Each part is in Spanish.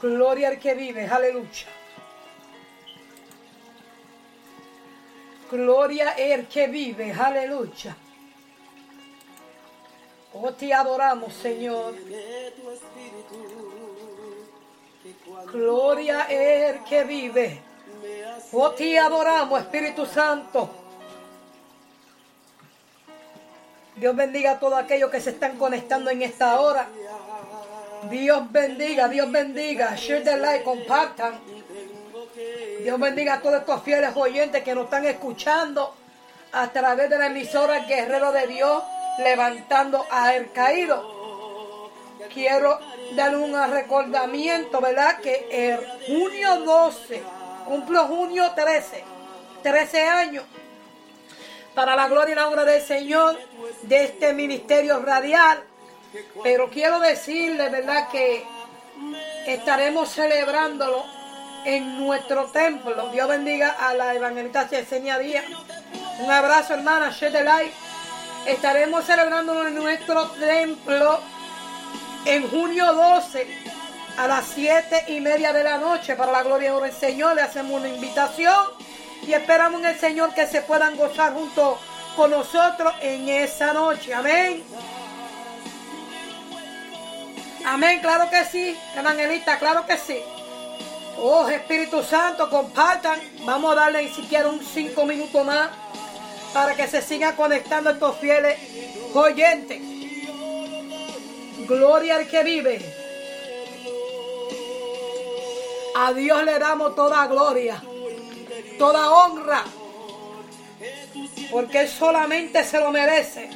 Gloria al que vive, aleluya. Gloria al que vive, aleluya. Oh, te adoramos, Señor. Gloria al que vive. Oh, te adoramos, Espíritu Santo. Dios bendiga a todos aquellos que se están conectando en esta hora. Dios bendiga, Dios bendiga. Share the like, compartan. Dios bendiga a todos estos fieles oyentes que nos están escuchando a través de la emisora Guerrero de Dios, levantando a el caído. Quiero dar un recordamiento, ¿verdad? Que el junio 12, cumplo junio 13, 13 años, para la gloria y la obra del Señor de este ministerio radial. Pero quiero decirle, ¿verdad? Que estaremos celebrándolo en nuestro templo. Dios bendiga a la evangelista Yesenia Díaz. Un abrazo, hermana, share the light. Estaremos celebrándolo en nuestro templo en junio 12 a las 7 y media de la noche. Para la gloria del Señor, le hacemos una invitación y esperamos en el Señor que se puedan gozar junto con nosotros en esa noche. Amén. Amén, claro que sí, evangelista, claro que sí. Oh, Espíritu Santo, compartan. Vamos a darle siquiera un cinco minutos más para que se sigan conectando estos fieles oyentes. Gloria al que vive. A Dios le damos toda gloria, toda honra, porque solamente se lo merece.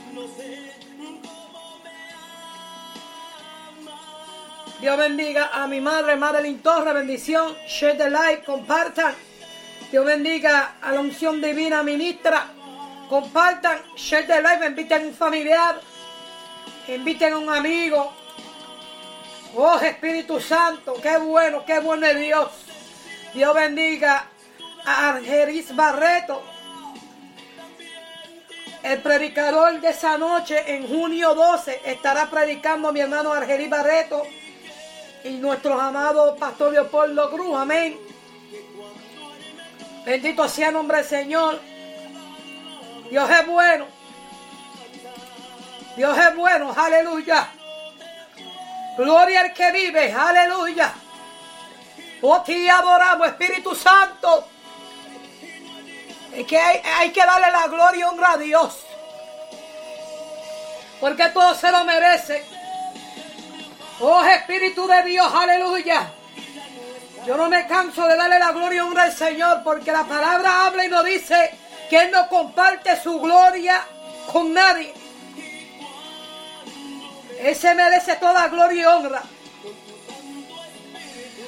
Dios bendiga a mi madre, Madeline Torre, bendición. Share the like, compartan. Dios bendiga a la unción divina ministra. Compartan, share the like, inviten a un familiar, inviten a un amigo. Oh Espíritu Santo, qué bueno, qué bueno es Dios. Dios bendiga a Argeris Barreto, el predicador de esa noche en junio 12 estará predicando mi hermano Argeris Barreto y nuestro amado pastor Leopoldo Cruz. Amén. Bendito sea el nombre del Señor. Dios es bueno. Dios es bueno. Aleluya. Gloria al que vive. Aleluya. Oh, te adoramos, Espíritu Santo. Es que hay, hay que darle la gloria y honra a Dios. Porque todo se lo merece. Oh Espíritu de Dios, aleluya. Yo no me canso de darle la gloria y honra al Señor porque la palabra habla y nos dice que Él no comparte su gloria con nadie. Él merece toda gloria y honra.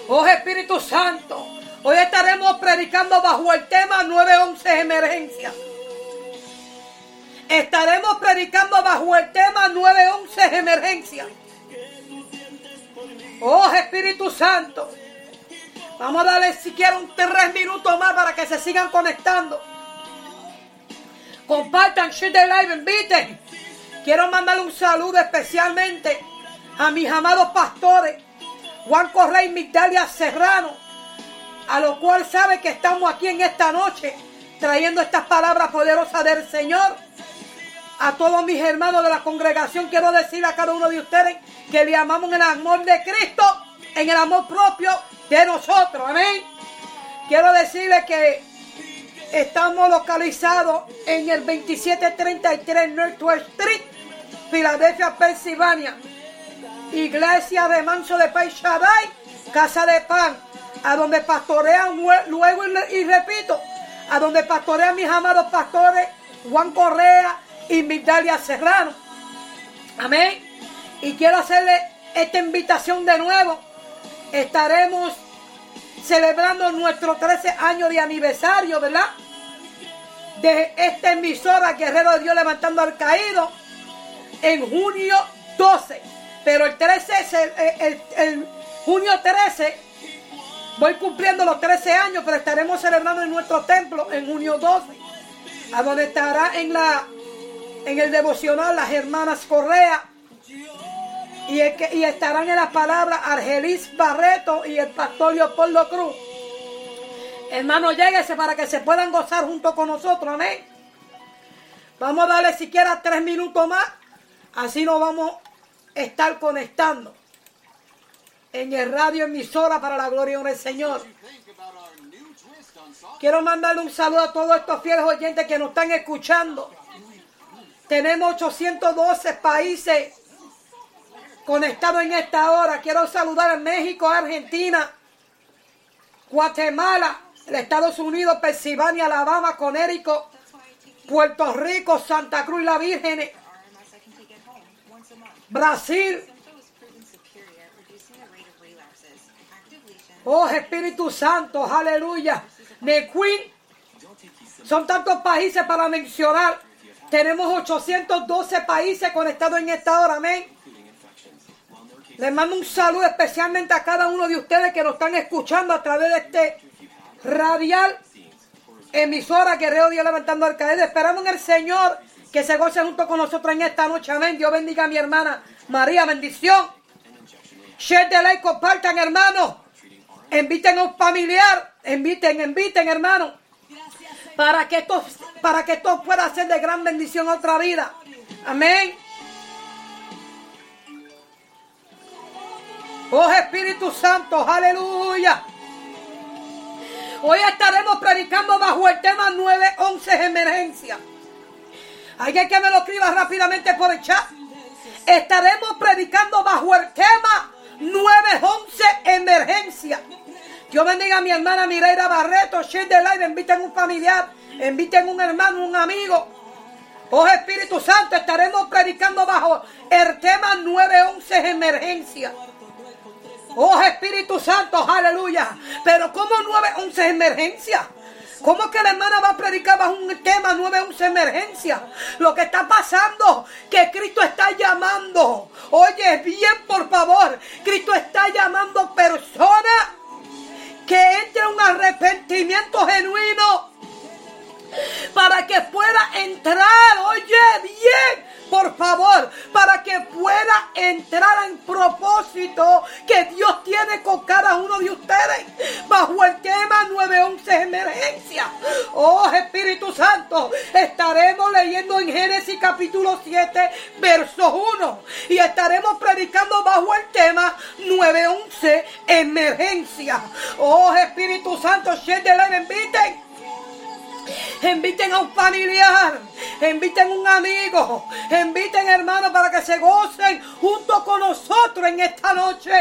Oh Espíritu Santo, hoy estaremos predicando bajo el tema 911 emergencia. Estaremos predicando bajo el tema 911 emergencia. Oh Espíritu Santo. Vamos a darle siquiera un tres minutos más para que se sigan conectando. Compartan, share the live, inviten. Quiero mandarle un saludo especialmente a mis amados pastores, Juan Correa y Migdalia Serrano, a lo cual sabe que estamos aquí en esta noche trayendo estas palabras poderosas del Señor. A todos mis hermanos de la congregación quiero decir a cada uno de ustedes que le amamos en el amor de Cristo, en el amor propio de nosotros. Amén. Quiero decirle que estamos localizados en el 2733 Northwest Street, Filadelfia, Pensilvania. Iglesia de Manso de Shaddai, Casa de Pan, a donde pastorean luego y repito, a donde pastorean mis amados pastores Juan Correa y Migdalia Serrano. Amén. Y quiero hacerle esta invitación de nuevo. Estaremos celebrando nuestro 13 años de aniversario, ¿verdad? De esta emisora Guerrero de Dios levantando al caído en junio 12. Pero el 13 es el, junio 13 Voy cumpliendo los 13 años, pero estaremos celebrando en nuestro templo en junio 12, a donde estará en la en el devocional las hermanas Correa Y, y estarán en las palabras Argelis Barreto y el pastor Leopoldo Cruz. Hermano, lléguese para que se puedan gozar junto con nosotros. Amén. Vamos a darle siquiera tres minutos más. Así nos vamos a estar conectando en el radio emisora para la gloria del Señor. Quiero mandarle un saludo a todos estos fieles oyentes que nos están escuchando. Tenemos 812 países conectados en esta hora. Quiero saludar a México, Argentina, Guatemala, Estados Unidos, Pensilvania, Alabama, Conérico, Puerto Rico, Santa Cruz la Virgen, Brasil. Oh Espíritu Santo, aleluya. Queen. Son tantos países para mencionar. Tenemos 812 países conectados en esta hora, amén. Les mando un saludo especialmente a cada uno de ustedes que nos están escuchando a través de este radial emisora Guerrero Dios levantando al caer. Esperamos en el Señor que se goce junto con nosotros en esta noche. Amén. Dios bendiga a mi hermana María. Bendición. Share de like, compartan, hermano. Inviten a un familiar. Inviten, inviten, hermano. Para que esto, para que esto pueda ser de gran bendición a otra vida. Amén. Oh Espíritu Santo, aleluya. Hoy estaremos predicando bajo el tema 911 emergencia. Alguien que me lo escriba rápidamente por el chat. Estaremos predicando bajo el tema 911 emergencia. Dios bendiga a mi hermana Mireira Barreto, share de live, inviten un familiar, inviten un hermano, un amigo. Oh Espíritu Santo, estaremos predicando bajo el tema 911 emergencia. Oh Espíritu Santo, aleluya. Pero ¿cómo 911 emergencia? ¿Cómo que la hermana va a predicar bajo un tema 911 emergencia? Lo que está pasando, que Cristo está llamando. Oye, bien, por favor. Cristo está llamando personas que entre un arrepentimiento genuino para que pueda entrar, oye bien, por favor, para que pueda entrar en propósito que Dios tiene con cada uno de ustedes bajo el tema 911 emergencia. Oh Espíritu Santo, estaremos leyendo en Génesis capítulo 7, verso 1 y estaremos predicando bajo el tema 911 emergencia. Oh Espíritu Santo, de la inviten Inviten a un familiar, inviten un amigo, inviten hermanos para que se gocen junto con nosotros en esta noche.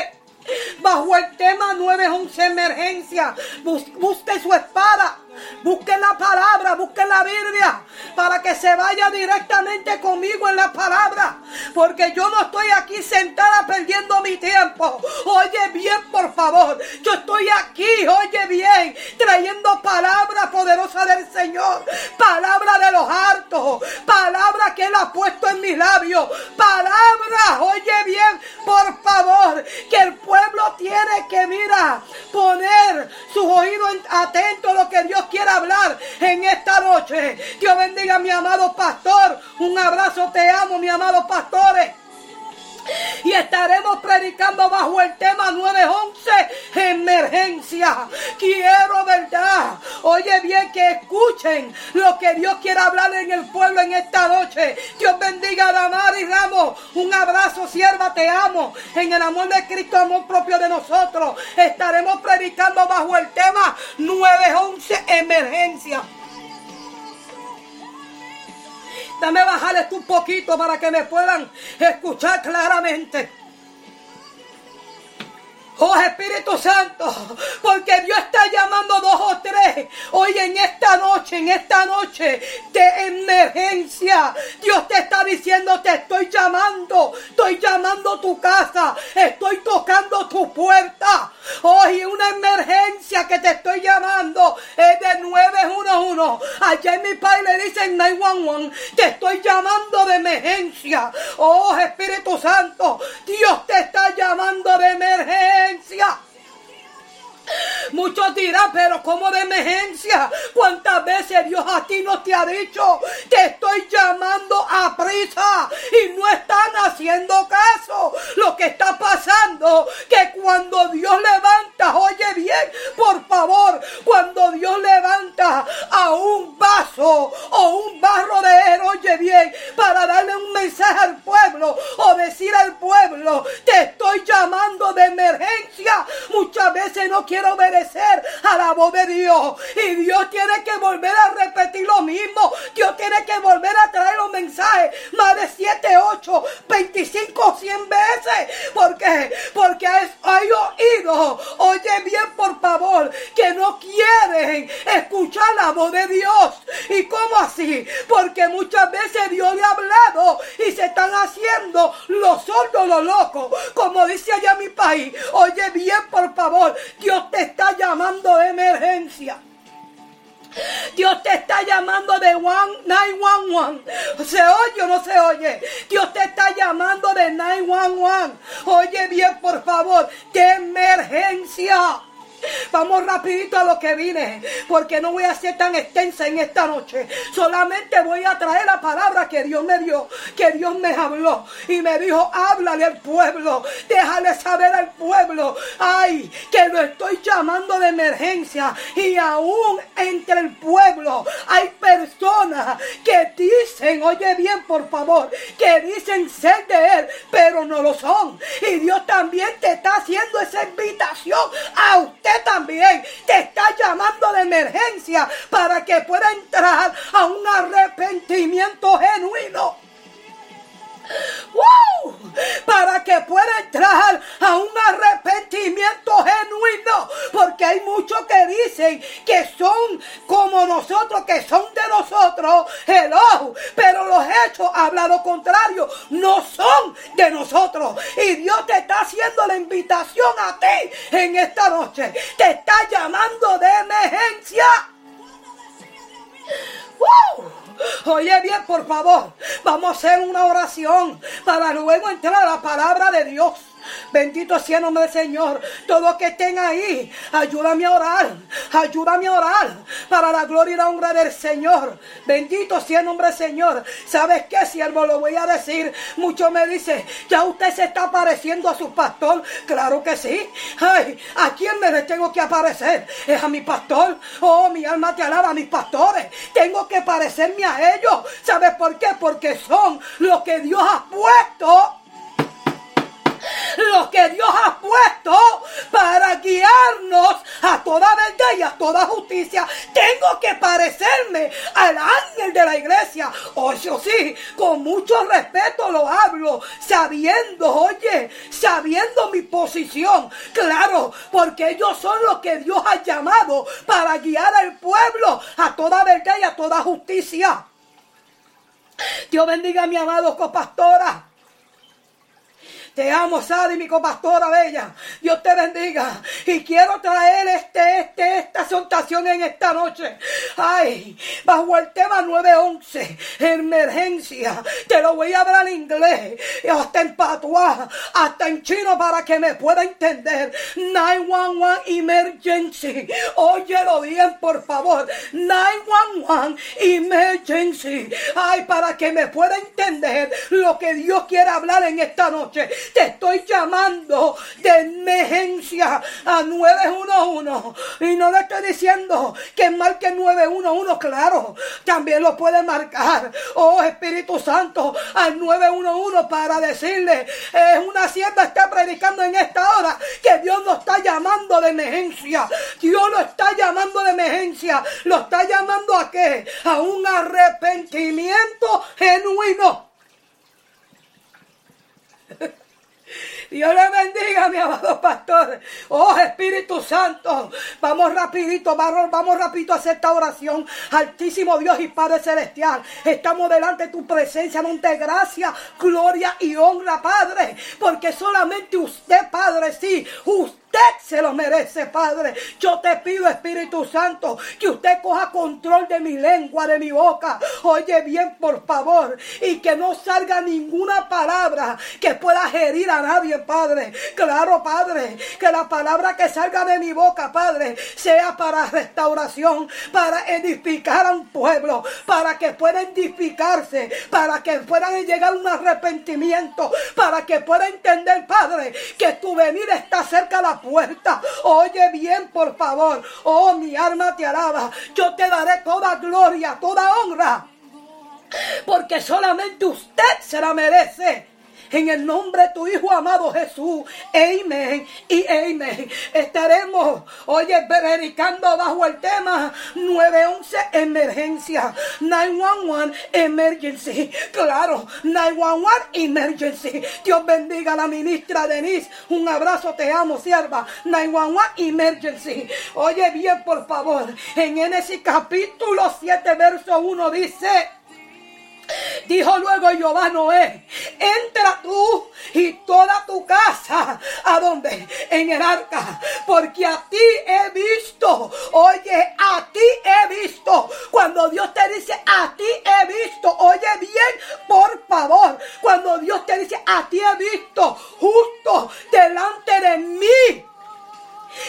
Bajo el tema 911 emergencia, busque su espada Busquen la palabra, busquen la Biblia para que se vaya directamente conmigo en la palabra. Porque yo no estoy aquí sentada perdiendo mi tiempo. Oye bien, por favor. Yo estoy aquí, oye bien, trayendo palabra poderosa del Señor. Palabra de los hartos. Palabra que Él ha puesto en mis labios. Palabra, oye bien, por favor. Que el pueblo tiene que, mira, poner sus oídos atentos a lo que Dios quiere hablar en esta noche. Dios bendiga a mi amado pastor. Un abrazo, te amo, mi amado pastores. Y estaremos predicando bajo el tema 911, emergencia. Quiero, ¿verdad? Oye bien que escuchen lo que Dios quiere hablar en el pueblo en esta noche. Dios bendiga a y Ramos. Un abrazo, sierva, te amo. En el amor de Cristo, amor propio de nosotros. Estaremos predicando bajo el tema 911, emergencia. Dame bajarles un poquito para que me puedan escuchar claramente. Oh Espíritu Santo, porque Dios está llamando dos o tres hoy en esta noche, en esta noche de emergencia. Dios te está diciendo, te estoy llamando, estoy llamando tu casa, estoy tocando tu puerta. Hoy una emergencia que te estoy llamando 911. Allá en mi país le dicen 911. Te estoy llamando de emergencia. Oh Espíritu Santo, Dios te está llamando de emergencia. Muchos Mira, pero como de emergencia. ¿Cuántas veces Dios a ti no te ha dicho, te estoy llamando a prisa y no están haciendo caso? Lo que está pasando, que cuando Dios levanta, oye bien, por favor, cuando Dios levanta a un vaso o un barro de él, oye bien, para darle un mensaje al pueblo o decir al pueblo, te estoy llamando de emergencia. Muchas veces no quiero obedecer a la voz de Dios y Dios tiene que volver a repetir lo mismo. Dios tiene que volver a traer los mensajes más de 7, 8, 25, 100 veces. ¿Por qué? Porque hay oído. Oye bien, por favor, que no quieren escuchar la voz de Dios. ¿Y cómo así? Porque muchas veces Dios le ha hablado y se están haciendo los sordos, los locos. Como dice allá mi país, oye bien, por favor, Dios te está llamando de emergencia. Dios te está llamando de 911. ¿Se oye o no se oye? Dios te está llamando de 911. Oye bien, por favor, de emergencia. Vamos rapidito a lo que vine, porque no voy a ser tan extensa en esta noche. Solamente voy a traer la palabra que Dios me dio, que Dios me habló y me dijo, háblale al pueblo, déjale saber al pueblo, ay, que lo estoy llamando de emergencia y aún entre el pueblo hay personas que dicen, oye bien por favor, que dicen ser de Él, pero no lo son. Y Dios también te está haciendo esa invitación a usted también te está llamando de emergencia para que pueda entrar a un arrepentimiento genuino. Para que pueda entrar a un arrepentimiento genuino. Porque hay muchos que dicen que son como nosotros, que son de nosotros. Pero los hechos hablan lo contrario. No son de nosotros. Y Dios te está haciendo la invitación a ti en esta noche. Te está llamando de emergencia. Oye bien, por favor, vamos a hacer una oración para luego entrar a la palabra de Dios. Bendito sea el nombre del Señor. Todos que estén ahí, ayúdame a orar. Ayúdame a orar para la gloria y la honra del Señor. Bendito sea el nombre del Señor. ¿Sabes qué, siervo? Lo voy a decir. Muchos me dicen, ya usted se está pareciendo a su pastor. Claro que sí. Ay, ¿a quién me le tengo que aparecer? Es a mi pastor. Oh, mi alma te alaba mis pastores. Tengo que parecerme a ellos. ¿Sabes por qué? Porque son lo que Dios ha puesto lo que Dios ha puesto para guiarnos a toda verdad y a toda justicia. Tengo que parecerme al ángel de la iglesia. O eso sí, con mucho respeto lo hablo, sabiendo, oye, sabiendo mi posición. Claro, porque ellos son los que Dios ha llamado para guiar al pueblo a toda verdad y a toda justicia. Dios bendiga a mi amado copastora. Te amo, Sadi, mi copastora bella. Dios te bendiga. Y quiero traer este, este, esta exhortación en esta noche. Ay, bajo el tema 911, emergencia. Te lo voy a hablar en inglés, hasta en patuá, hasta en chino para que me pueda entender. 911 emergency. Óyelo bien, por favor. 911 emergency. Ay, para que me pueda entender lo que Dios quiere hablar en esta noche. Te estoy llamando de emergencia a 911. Y no le estoy diciendo que marque 911, claro. También lo puede marcar. Oh Espíritu Santo, al 911 para decirle, es una sierva está predicando en esta hora que Dios lo está llamando de emergencia. Dios lo está llamando de emergencia. Lo está llamando a qué? A un arrepentimiento genuino. Dios le bendiga, mi amado pastor. Oh Espíritu Santo. Vamos rapidito, vamos, rapidito a hacer esta oración. Altísimo Dios y Padre Celestial. Estamos delante de tu presencia, monte gracia, gloria y honra, Padre. Porque solamente usted, Padre, sí, usted se lo merece, Padre. Yo te pido, Espíritu Santo, que usted coja control de mi lengua, de mi boca. Oye bien, por favor, y que no salga ninguna palabra que pueda herir a nadie, Padre. Claro, Padre, que la palabra que salga de mi boca, Padre, sea para restauración, para edificar a un pueblo, para que puedan edificarse, para que puedan llegar a un arrepentimiento, para que pueda entender, Padre, que tu venida está cerca de la puerta. Oye bien, por favor. Oh, mi alma te alaba. Yo te daré toda gloria, toda honra. Porque solamente usted se la merece en el nombre de tu Hijo amado Jesús. Amén y amén. Estaremos, oye, predicando bajo el tema 911 emergencia. 911 emergency. Claro, 911 emergency. Dios bendiga a la ministra Denise. Un abrazo, te amo, sierva. 911 emergency. Oye bien, por favor. En ese capítulo 7, verso 1 dice. Dijo luego Jehová Noé, entra tú y toda tu casa, ¿a dónde? En el arca, porque a ti he visto, oye, a ti he visto, cuando Dios te dice, a ti he visto, oye bien, por favor, cuando Dios te dice, a ti he visto, justo delante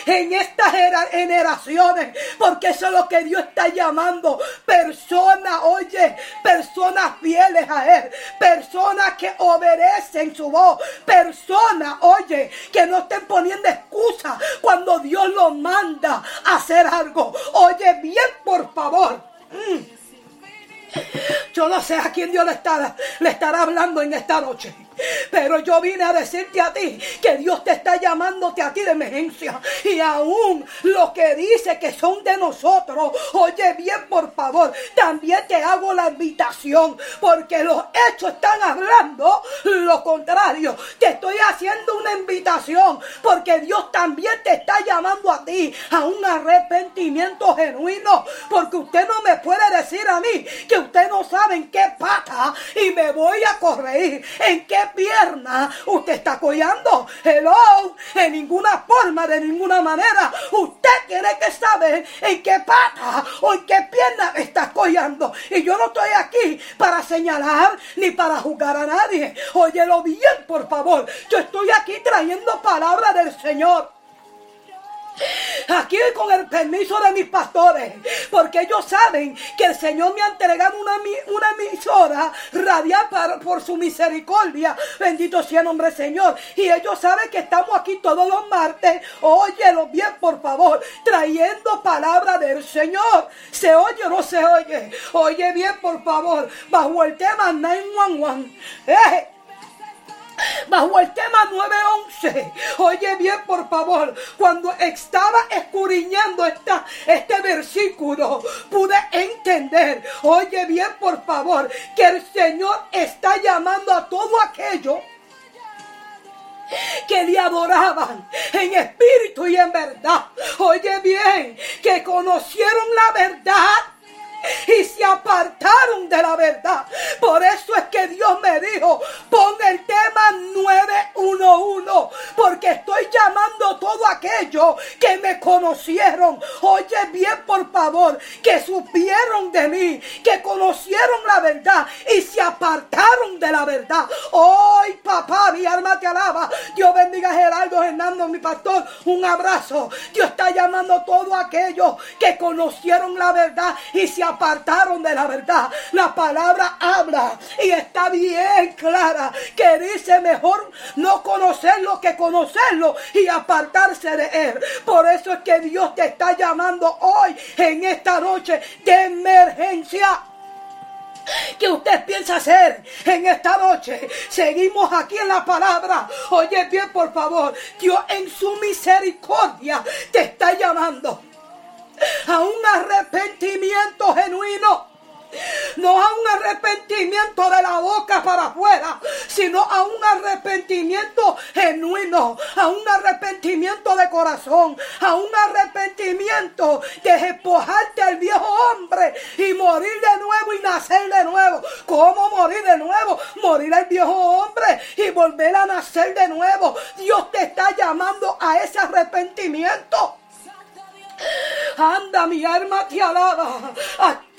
en estas generaciones, porque eso es lo que Dios está llamando. Personas, oye, personas fieles a Él, personas que obedecen su voz, personas, oye, que no estén poniendo excusas cuando Dios los manda a hacer algo. Oye, bien, por favor. Mm. Yo no sé a quién Dios le le estará hablando en esta noche. Pero yo vine a decirte a ti que Dios te está llamándote a ti de emergencia. Y aún lo que dice que son de nosotros, oye bien por favor, también te hago la invitación. Porque los hechos están hablando lo contrario. Te estoy haciendo una invitación. Porque Dios también te está llamando a ti a un arrepentimiento genuino. Porque usted no me puede decir a mí que usted no sabe en qué pata y me voy a corregir. En qué pierna usted está collando. Hello, en ninguna forma, de ninguna manera. Usted tiene que saber en qué pata o en qué pierna está collando. Y yo no estoy aquí para señalar ni para juzgar a nadie. Óyelo bien, por favor. Yo estoy aquí trayendo palabra del Señor. Aquí con el permiso de mis pastores, porque ellos saben que el Señor me ha entregado una, una emisora radial por su misericordia. Bendito sea el nombre del Señor. Y ellos saben que estamos aquí todos los martes. Óyelo bien, por favor, trayendo palabra del Señor. ¿Se oye o no se oye? Oye bien, por favor, bajo el tema 911. Eh, bajo el tema 911. Oye bien, por favor, cuando estaba escudriñando esta, este versículo, pude entender, oye bien, por favor, que el Señor está llamando a todo aquello que le adoraban en espíritu y en verdad. Oye bien, que conocieron la verdad y se apartaron de la verdad. Por eso es que Dios me dijo, pon el tema 911, porque estoy llamando todo aquello que me conocieron. Oye bien, por favor, que supieron de mí, que conocieron la verdad y se apartaron de la verdad. Hoy, papá, mi alma te alaba. Dios bendiga a Gerardo Hernando, mi pastor. Un abrazo. Dios está llamando todo aquello que conocieron la verdad y se apartaron apartaron de la verdad. La palabra habla y está bien clara que dice mejor no conocerlo que conocerlo y apartarse de él. Por eso es que Dios te está llamando hoy en esta noche de emergencia. ¿Qué usted piensa hacer en esta noche? Seguimos aquí en la palabra. Oye bien, por favor. Dios en su misericordia te está llamando a un arrepentimiento genuino no a un arrepentimiento de la boca para afuera, sino a un arrepentimiento genuino, a un arrepentimiento de corazón, a un arrepentimiento de despojarte al viejo hombre y morir de nuevo y nacer de nuevo. ¿Cómo morir de nuevo? Morir al viejo hombre y volver a nacer de nuevo. Dios te está llamando a ese arrepentimiento. Anda, mi alma te alaba.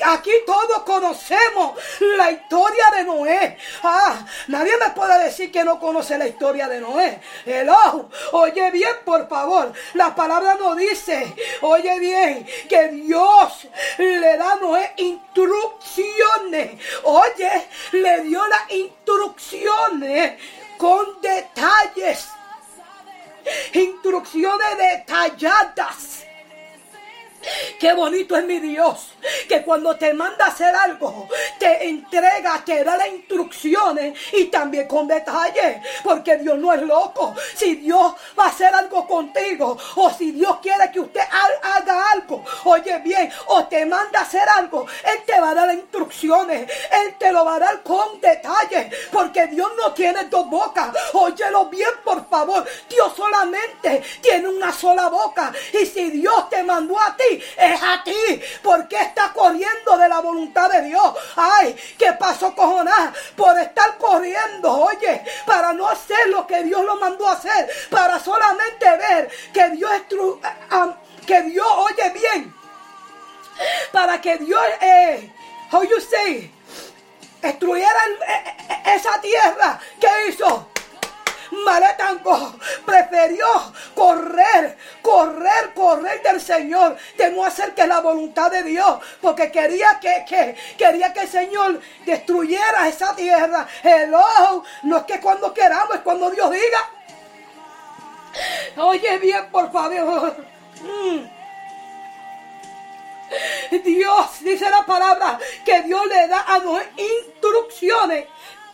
Aquí todos conocemos la historia de Noé. Ah, nadie me puede decir que no conoce la historia de Noé. Hello, oye bien, por favor. La palabra no dice, oye bien, que Dios le da a Noé instrucciones. Oye, le dio las instrucciones con detalles. Instrucciones detalladas Qué bonito es mi Dios, que cuando te manda a hacer algo, te entrega, te da las instrucciones y también con detalle, porque Dios no es loco. Si Dios va a hacer algo contigo, o si Dios quiere que usted haga algo, oye bien, o te manda a hacer algo, Él te va a dar las instrucciones, Él te lo va a dar con detalle, porque Dios no tiene dos bocas. Óyelo bien, por favor. Dios solamente tiene una sola boca. Y si Dios te mandó a ti, es a ti. porque está corriendo de la voluntad de Dios? Ay, ¿qué pasó con? Por estar corriendo, oye, para no hacer lo que Dios lo mandó a hacer, para solamente ver que Dios, que Dios, oye bien, para que Dios, eh, how you destruyera eh, eh, esa tierra. ¿Qué hizo? Maletango prefirió correr, correr, correr del Señor, de no hacer que la voluntad de Dios, porque quería que, que, quería que el Señor destruyera esa tierra. Hello, no es que cuando queramos, es cuando Dios diga. Oye bien, por favor. Mm. Dios, dice la palabra, que Dios le da a Noé instrucciones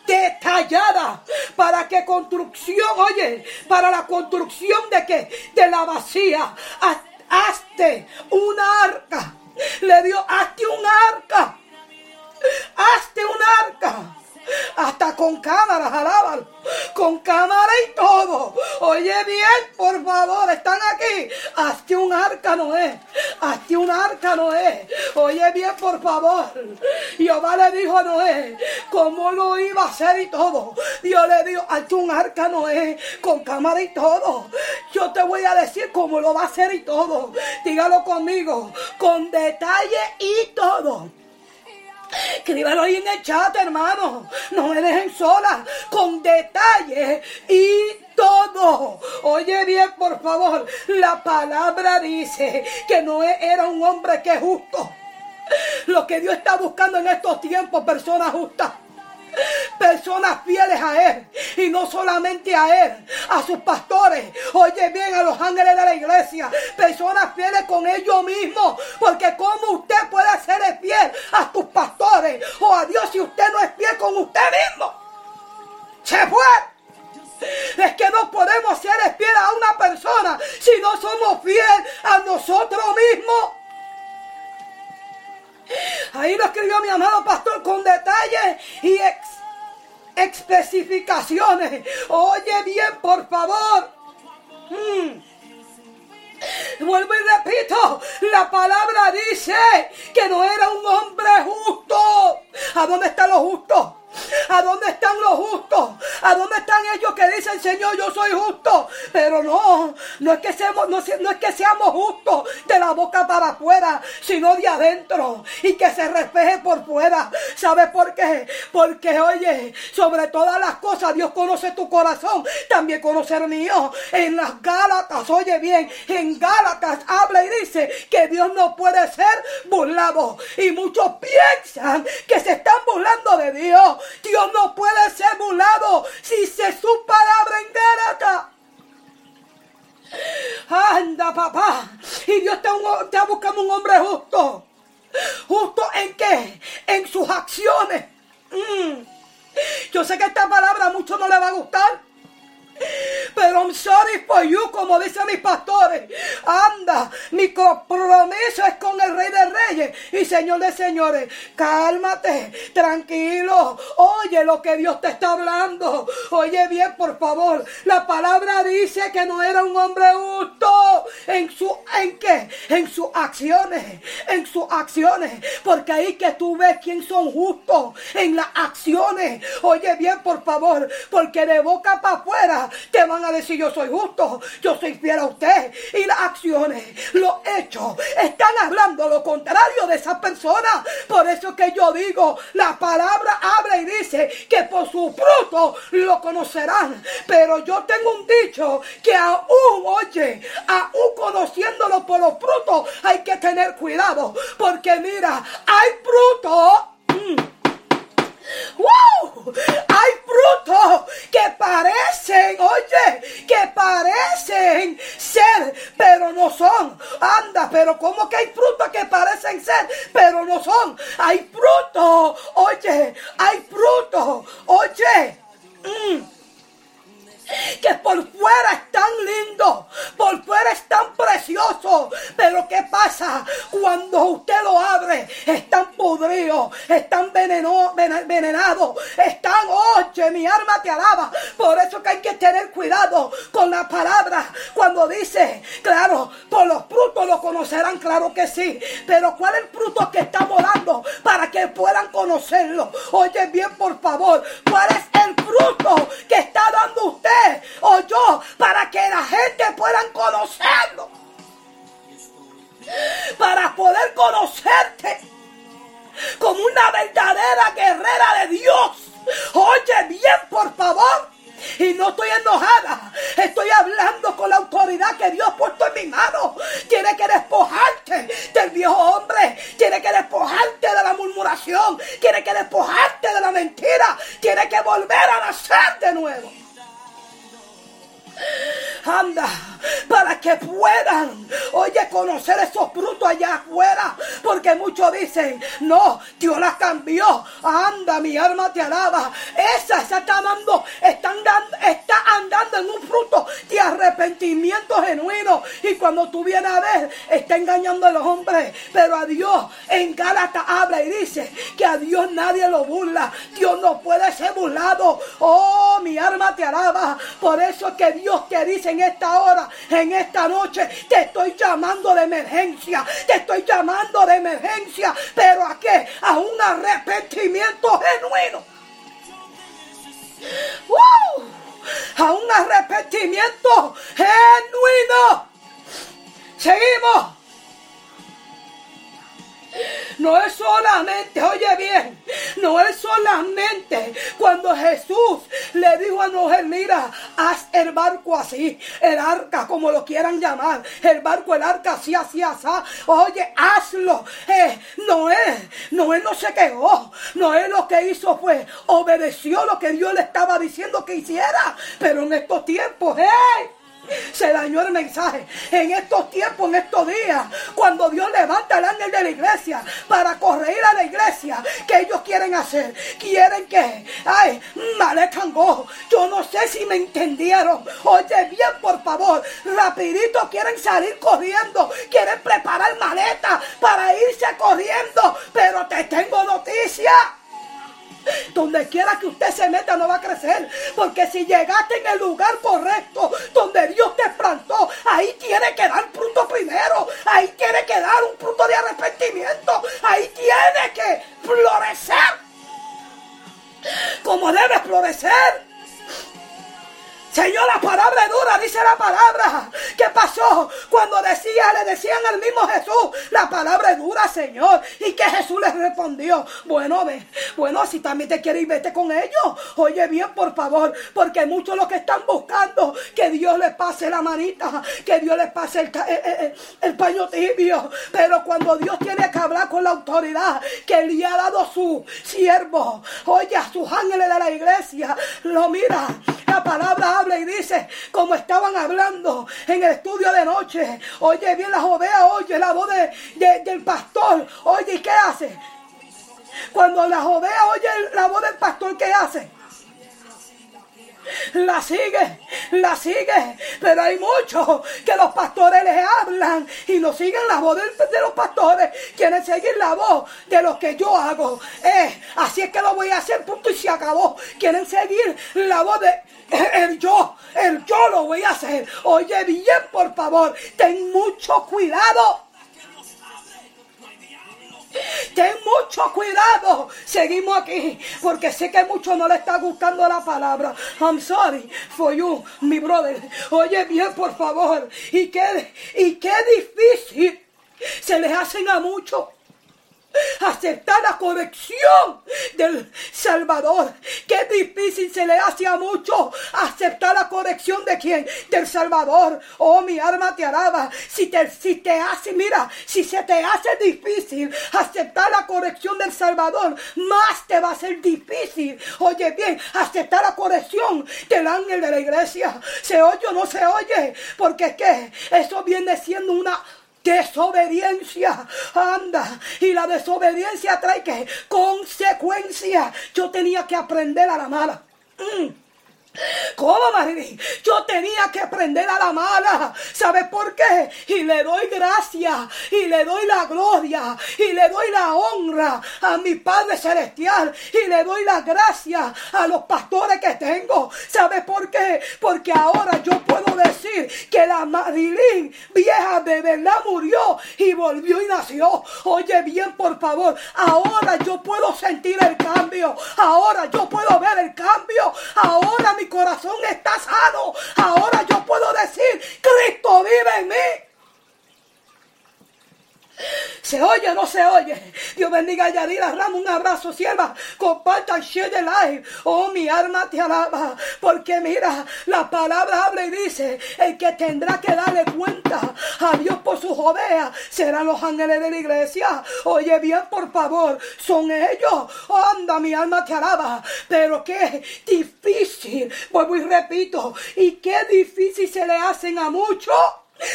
detallada para que construcción, oye, para la construcción de que de la vacía, hazte una arca. Le dio, hazte un arca. Hazte un arca hasta con cámaras, alábalo, con cámara y todo. Oye bien, por favor, están aquí. Hazte un arca, Noé. Hazte un arca, Noé. Oye bien, por favor. Jehová le dijo a Noé cómo lo iba a hacer y todo. Dios le dijo, hazte un arca, Noé, con cámara y todo. Yo te voy a decir cómo lo va a hacer y todo. Dígalo conmigo, con detalle y todo. Escríbalo ahí en el chat, hermano. No me dejen sola. Con detalle y todo. Oye bien, por favor. La palabra dice que Noé era un hombre que es justo. Lo que Dios está buscando en estos tiempos, personas justas personas fieles a Él. Y no solamente a Él, a sus pastores. Oye bien, a los ángeles de la iglesia. Personas fieles con ellos mismos. Porque como usted puede ser fiel a tus pastores o a Dios si usted no es fiel con usted mismo. Se fue. Es que no podemos ser fieles a una persona si no somos fieles a nosotros mismos. Ahí lo escribió mi amado pastor con detalles y especificaciones. Oye bien, por favor. Hmm. Vuelvo y repito, la palabra dice que no era un hombre justo. ¿A dónde están los justos? ¿A dónde están los justos? ¿A dónde están ellos que dicen, Señor, yo soy justo? Pero no, no es que seamos, no, es que seamos justos de la boca para afuera, sino de adentro y que se refleje por fuera. ¿Sabes por qué? Porque, oye, sobre todas las cosas, Dios conoce tu corazón, también conoce el mío. En las Gálatas, oye bien, en Gálatas habla y dice que Dios no puede ser burlado. Y muchos piensan que se están burlando de Dios. Dios no puede ser burlado si se su palabra en Gálatas. Anda, papá. Y Dios está, buscando un hombre justo. ¿Justo en qué? En sus acciones. Mm. Yo sé que esta palabra a muchos no le va a gustar. Pero I'm sorry for you, como dicen mis pastores. Anda, mi compromiso es con el Rey de Reyes y Señor de Señores. Cálmate, tranquilo. Oye lo que Dios te está hablando. Oye bien, por favor. La palabra dice que no era un hombre justo. en su en qué? En sus acciones, en sus acciones, porque ahí que tú ves quién son justos en las acciones. Oye bien, por favor, porque de boca para afuera te van a decir yo soy justo, yo soy fiel a usted y las acciones, los hechos están hablando lo contrario de esa persona. Por eso que yo digo, la palabra habla y dice que por su fruto lo conocerán. Pero yo tengo un dicho que aún, oye, aún conociéndolo por los frutos, hay que tener cuidado. Porque mira, hay frutos. Mm, ¡Wow! Hay frutos que parecen, oye, que parecen ser, pero no son. Anda, pero ¿cómo que hay frutos que parecen ser, pero no son? Hay frutos, oye, hay frutos, oye. Mm que por fuera es tan lindo, por fuera es tan precioso, pero ¿qué pasa cuando usted lo abre? Están podridos, están veneno, venenados, están, oye, mi alma te alaba. Por eso que hay que tener cuidado con la palabra cuando dice, claro, por los frutos lo conocerán, claro que sí, pero ¿cuál es el fruto que estamos dando para que puedan conocerlo? Oye bien, por favor, ¿cuál es el fruto que está dando usted? o yo para que la gente pueda conocerlo. Para poder conocerte como una verdadera guerrera de Dios. Oye bien, por favor. Y no estoy enojada. Estoy hablando con la autoridad que Dios ha puesto en mi mano. Tiene que despojarte del viejo hombre. Tiene que despojarte de la murmuración. Tiene que despojarte de la mentira. Tiene que volver a nacer de nuevo. Anda, para que puedan, oye, conocer esos frutos allá afuera. Porque muchos dicen, no, Dios las cambió. Anda, mi alma te alaba. Esa está dando, dando, está andando en un fruto de arrepentimiento genuino. Y cuando tú vienes a ver, está engañando a los hombres. Pero a Dios en Gálatas habla y dice que a Dios nadie lo burla. Dios no puede ser burlado. Oh, mi alma te alaba. Por eso es que Dios te dice en esta hora, en esta noche, te estoy llamando de emergencia, te estoy llamando de emergencia, pero ¿a qué? A un arrepentimiento genuino. A un arrepentimiento genuino. Seguimos. No es solamente, oye bien, no es solamente cuando Jesús le dijo a Noé, mira, haz el barco así, el arca, como lo quieran llamar, el barco, el arca, así, así, así. Oye, hazlo. Eh, Noé, Noé no se quejó. Noé lo que hizo fue obedeció lo que Dios le estaba diciendo que hiciera. Pero en estos tiempos, ¡hey! Se dañó el mensaje. En estos tiempos, en estos días, cuando Dios levanta al ángel de la iglesia para corregir a la iglesia, que ellos quieren hacer? Quieren que, ay, go. Yo no sé si me entendieron. Oye, bien, por favor, rapidito quieren salir corriendo, quieren preparar maleta para irse corriendo, pero te tengo noticia. Donde quiera que usted se meta no va a crecer. Porque si llegaste en el lugar correcto, donde Dios te plantó, ahí tiene que dar fruto primero. Ahí tiene que dar un fruto de arrepentimiento. Ahí tiene que florecer. Como debe florecer. Señor, la palabra es dura, dice la palabra. ¿Qué pasó? Cuando decía, le decían al mismo Jesús, la palabra es dura, Señor. Y que Jesús les respondió, bueno, ve, bueno, si también te quieres ir, vete con ellos. Oye bien, por favor, porque muchos los que están buscando que Dios les pase la manita, que Dios les pase el, eh, eh, eh, paño tibio. Pero cuando Dios tiene que hablar con la autoridad que le ha dado su siervo, oye, a sus ángeles de la iglesia, lo mira, la palabra y dice, como estaban hablando en el estudio de noche, oye bien la ovejas, oye la voz del pastor, oye, ¿y qué hace? Cuando la ovejas oye la voz del pastor, ¿qué hace? La sigue, la sigue. Pero hay muchos que los pastores les hablan y no siguen la voz de, los pastores. Quieren seguir la voz de lo que yo hago. Eh, así es que lo voy a hacer, punto y se acabó. Quieren seguir la voz de el yo, el yo lo voy a hacer. Oye bien, por favor, ten mucho cuidado. Ten mucho cuidado. Seguimos aquí. Porque sé que a muchos no le está gustando la palabra. I'm sorry for you, mi brother. Oye bien, por favor. Y qué, y qué difícil se les hacen a muchos aceptar la corrección del Salvador. Qué difícil se le hace a muchos aceptar la corrección de quién? Del Salvador. Oh, mi alma te alaba. Si te, si te hace, mira, si se te hace difícil aceptar la corrección del Salvador, más te va a ser difícil. Oye bien, aceptar la corrección del ángel de la iglesia. ¿Se oye o no se oye? Porque es que eso viene siendo una desobediencia. Anda. Y la desobediencia trae que consecuencia. Yo tenía que aprender a la mala. Mm. ¿Cómo, Marilyn? Yo tenía que aprender a la mala. ¿Sabes por qué? Y le doy gracia, y le doy la gloria, y le doy la honra a mi Padre Celestial, y le doy la gracia a los pastores que tengo. ¿Sabes por qué? Porque ahora yo puedo decir que la Marilyn vieja de verdad murió y volvió y nació. Oye bien, por favor, ahora yo puedo sentir el cambio. Ahora yo puedo ver el cambio. Ahora mi corazón está sano. Ahora yo puedo decir, Cristo vive en mí. ¿Se oye o no se oye? Dios bendiga a Yarila Ramos. Un abrazo, sierva. Compartan, share the live. Oh, mi alma te alaba. Porque mira, la palabra habla y dice: el que tendrá que darle cuenta a Dios por sus ovejas serán los ángeles de la iglesia. Oye bien, por favor, son ellos. anda, mi alma te alaba. Pero qué difícil. Vuelvo y repito. Y qué difícil se le hacen a muchos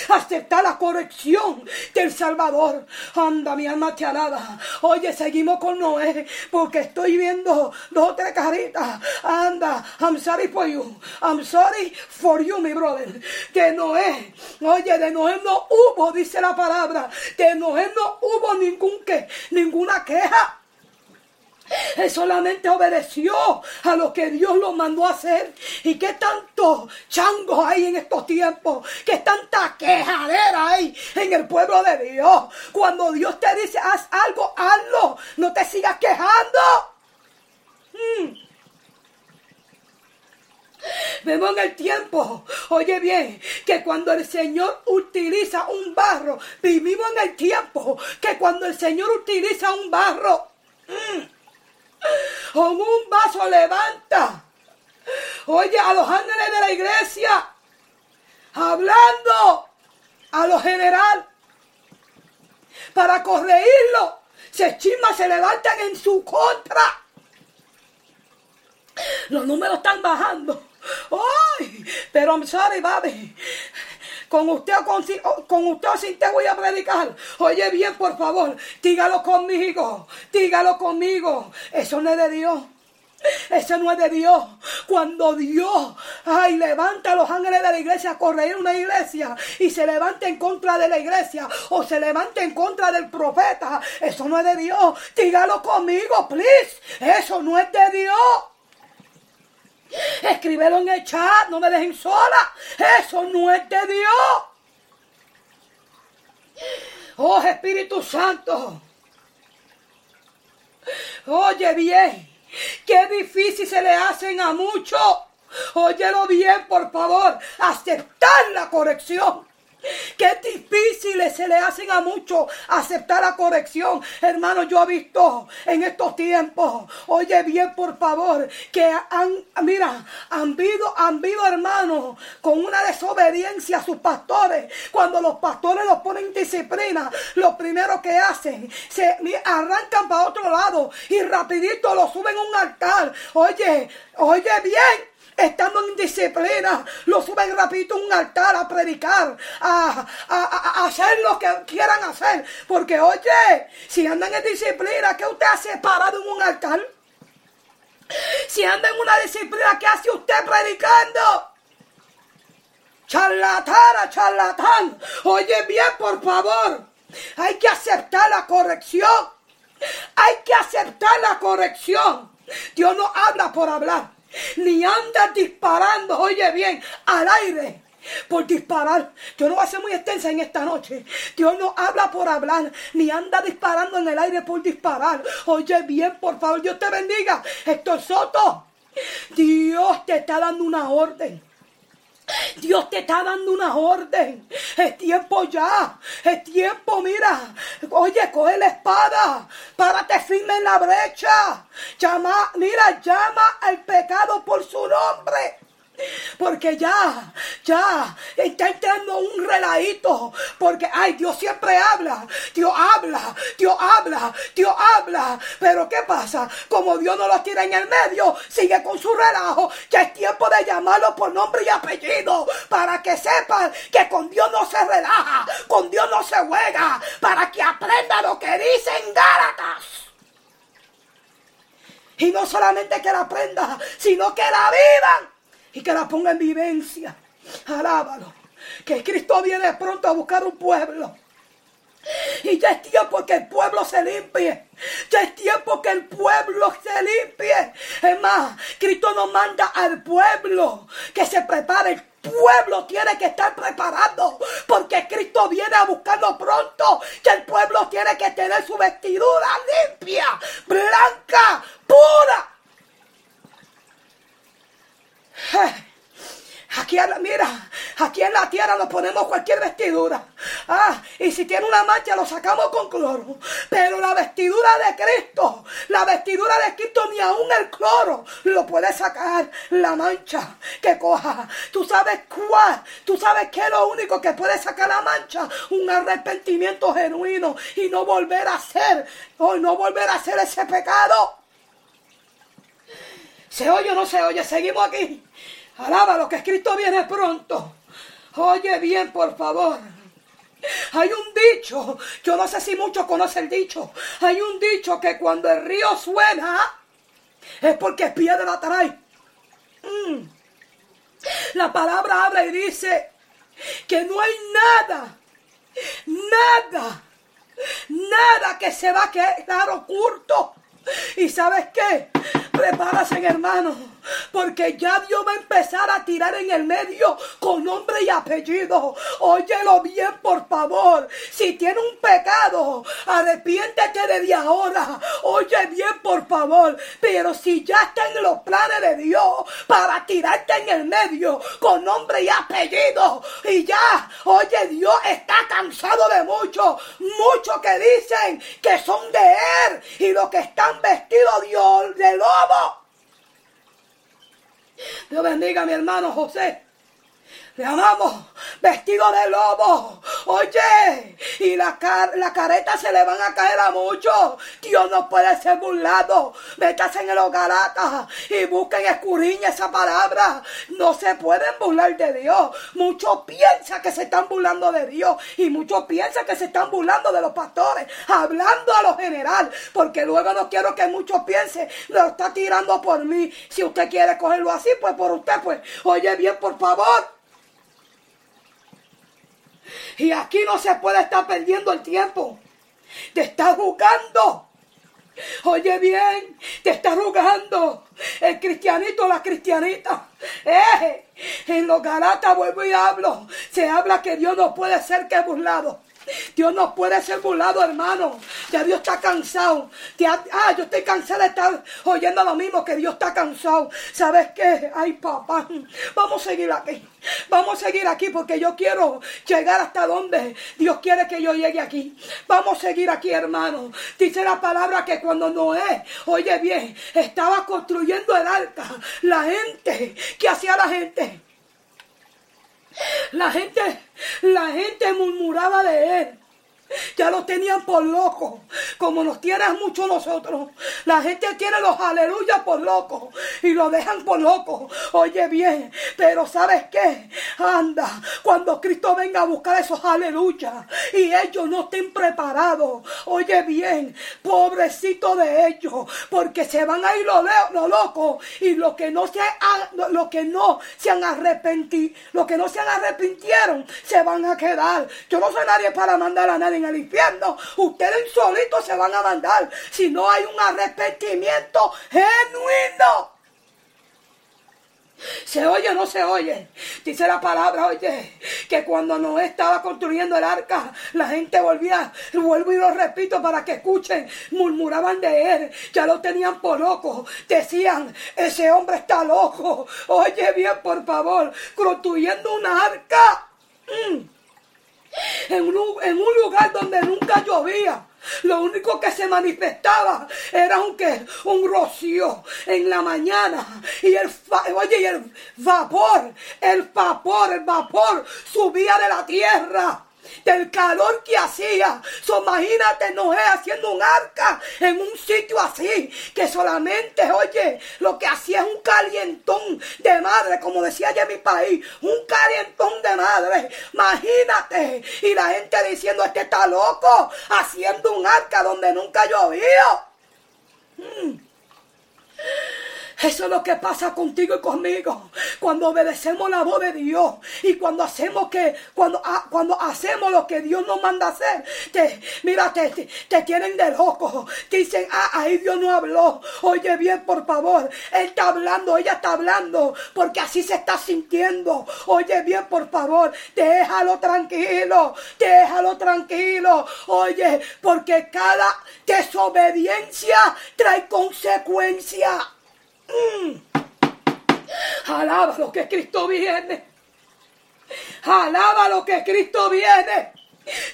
aceptar la corrección del Salvador. Anda, mi alma te. Oye, seguimos con Noé, porque estoy viendo dos o tres caritas. Anda, I'm sorry for you. I'm sorry for you, mi brother. De Noé, oye, de Noé no hubo, dice la palabra. De Noé no hubo ningún que, ninguna queja. Él solamente obedeció a lo que Dios lo mandó a hacer. ¿Y qué tanto chango hay en estos tiempos? ¿Qué tanta quejadera hay en el pueblo de Dios? Cuando Dios te dice, haz algo, hazlo. No te sigas quejando. Hmm. Vemos en el tiempo, oye bien, que cuando el Señor utiliza un barro, vivimos en el tiempo que cuando el Señor utiliza un barro, hmm, con un vaso levanta. Oye, a los ángeles de la iglesia, hablando a lo general, para corregirlo, se chismas se levantan en su contra. Los números están bajando. ¡Ay! Pero I'm sorry, baby. Con usted o con, con usted sin te voy a predicar. Oye bien, por favor, dígalo conmigo. Dígalo conmigo. Eso no es de Dios. Eso no es de Dios. Cuando Dios, ay, levanta a los ángeles de la iglesia a correr una iglesia y se levanta en contra de la iglesia o se levanta en contra del profeta, eso no es de Dios. Dígalo conmigo, please. Eso no es de Dios. Escríbelo en el chat, no me dejen sola. Eso no es de Dios. Oh Espíritu Santo. Oye bien, qué difícil se le hacen a muchos. Óyelo bien, por favor. Aceptar la corrección. Qué difíciles se le hacen a muchos aceptar la corrección. Hermano, yo he visto en estos tiempos, oye bien por favor, que han, mira, han visto, han visto hermanos con una desobediencia a sus pastores. Cuando los pastores los ponen en disciplina, lo primero que hacen, se arrancan para otro lado y rapidito lo suben a un altar. Oye, oye bien estando en disciplina, lo suben rapidito a un altar a predicar, a, hacer lo que quieran hacer. Porque oye, si andan en disciplina, ¿qué usted hace parado en un altar? Si anda en una disciplina, ¿qué hace usted predicando? Charlatana, charlatán. Oye bien, por favor. Hay que aceptar la corrección. Hay que aceptar la corrección. Dios no habla por hablar. Ni anda disparando, oye bien, al aire por disparar. Yo no voy a ser muy extensa en esta noche. Dios no habla por hablar, ni anda disparando en el aire por disparar. Oye bien, por favor, Dios te bendiga. Héctor Soto, Dios te está dando una orden. Dios te está dando una orden. Es tiempo ya. Es tiempo, mira. Oye, coge la espada. Párate firme en la brecha. Llama, mira, llama al pecado por su nombre. Porque ya, ya, está entrando un relajito. Porque, ay, Dios siempre habla. Dios habla, Dios habla, Dios habla. Pero ¿qué pasa? Como Dios no lo tira en el medio, sigue con su relajo. Ya es tiempo de llamarlo por nombre y apellido. Para que sepan que con Dios no se relaja, con Dios no se juega. Para que aprenda lo que dicen Gálatas. Y no solamente que la aprenda, sino que la vivan y que la ponga en vivencia. Alábalo. Que Cristo viene pronto a buscar un pueblo. Y ya es tiempo que el pueblo se limpie. Ya es tiempo que el pueblo se limpie. Es más, Cristo nos manda al pueblo que se prepare. El pueblo tiene que estar preparado. Porque Cristo viene a buscarlo pronto. Que el pueblo tiene que tener su vestidura limpia, blanca, pura. Aquí, mira, aquí en la tierra nos ponemos cualquier vestidura. Ah, y si tiene una mancha lo sacamos con cloro. Pero la vestidura de Cristo, la vestidura de Cristo ni aún el cloro lo puede sacar la mancha que coja. Tú sabes cuál, tú sabes qué es lo único que puede sacar la mancha. Un arrepentimiento genuino y no volver a hacer, o no volver a hacer ese pecado. ¿Se oye o no se oye? Seguimos aquí. Alaba lo que Cristo viene pronto. Oye bien, por favor. Hay un dicho, yo no sé si muchos conocen el dicho. Hay un dicho que cuando el río suena es porque piedra trae. Mm. La palabra habla y dice que no hay nada, nada, nada que se va a quedar oculto. ¿Y sabes qué? Prepárase, hermano, porque ya Dios va a empezar a tirar en el medio con nombre y apellido. Óyelo bien, por favor. Si tiene un pecado, arrepiéntete desde ahora. Oye bien, por favor. Pero si ya está en los planes de Dios para tirarte en el medio con nombre y apellido, y ya, oye, Dios está cansado de muchos, muchos que dicen que son de Él y los que están vestidos Dios de lobo Dios bendiga a mi hermano José. Le amamos, vestido de lobo. Oye, y la, la careta se le van a caer a muchos. Dios no puede ser burlado. Métase en el hogarata y busquen escuriña esa palabra. No se pueden burlar de Dios. Muchos piensan que se están burlando de Dios y muchos piensan que se están burlando de los pastores, hablando a lo general, porque luego no quiero que muchos piensen, lo está tirando por mí. Si usted quiere cogerlo así, pues por usted, pues, oye bien, por favor. Y aquí no se puede estar perdiendo el tiempo. Te está jugando. Oye bien, te está rogando el cristianito, la cristianita. Eh, en los Galatas vuelvo y hablo. Se habla que Dios no puede ser que burlado. Dios no puede ser burlado, hermano. Ya Dios está cansado. ah, yo estoy cansado de estar oyendo lo mismo que Dios está cansado. ¿Sabes qué? Ay, papá. Vamos a seguir aquí. Vamos a seguir aquí porque yo quiero llegar hasta donde Dios quiere que yo llegue aquí. Vamos a seguir aquí, hermano. Dice la palabra que cuando Noé, oye bien, estaba construyendo el arca, la gente, ¿qué hacía la gente? La gente, la gente murmuraba de él. Ya lo tenían por loco, como nos tienen mucho nosotros. La gente tiene los aleluyas por loco y lo dejan por loco. Oye bien, pero ¿sabes qué? Anda, cuando Cristo venga a buscar esos aleluyas y ellos no estén preparados. Oye bien, pobrecito de ellos, porque se van a ir lo, loco y lo que no se lo que no se han arrepentido, lo que no se han arrepintieron, se van a quedar. Yo no soy nadie para mandar a nadie en el infierno. Ustedes solitos se van a mandar si no hay un arrepentimiento genuino. ¿Se oye o no se oye? Dice la palabra, oye, que cuando no estaba construyendo el arca, la gente volvía, vuelvo y lo repito para que escuchen, murmuraban de él, ya lo tenían por loco, decían, ese hombre está loco, oye bien, por favor, construyendo una arca. Mm en un, en un lugar donde nunca llovía. Lo único que se manifestaba era un, un rocío en la mañana. Y el, oye, el vapor, el vapor, el vapor subía de la tierra del calor que hacía. So, imagínate Noé haciendo un arca en un sitio así, que solamente, oye, lo que hacía es un calientón de madre, como decía en mi país, un calientón de madre. Imagínate. Y la gente diciendo, este está loco, haciendo un arca donde nunca llovió. Hmm. Eso es lo que pasa contigo y conmigo. Cuando obedecemos la voz de Dios y cuando hacemos que, cuando, ah, cuando hacemos lo que Dios nos manda hacer, te, mira, te, te, tienen de loco. Dicen, ah, ahí Dios no habló. Oye bien, por favor. Él está hablando, ella está hablando, porque así se está sintiendo. Oye bien, por favor. Déjalo tranquilo. Déjalo tranquilo. Oye, porque cada desobediencia trae consecuencias. Alaba lo que Cristo viene. Alaba lo que Cristo viene.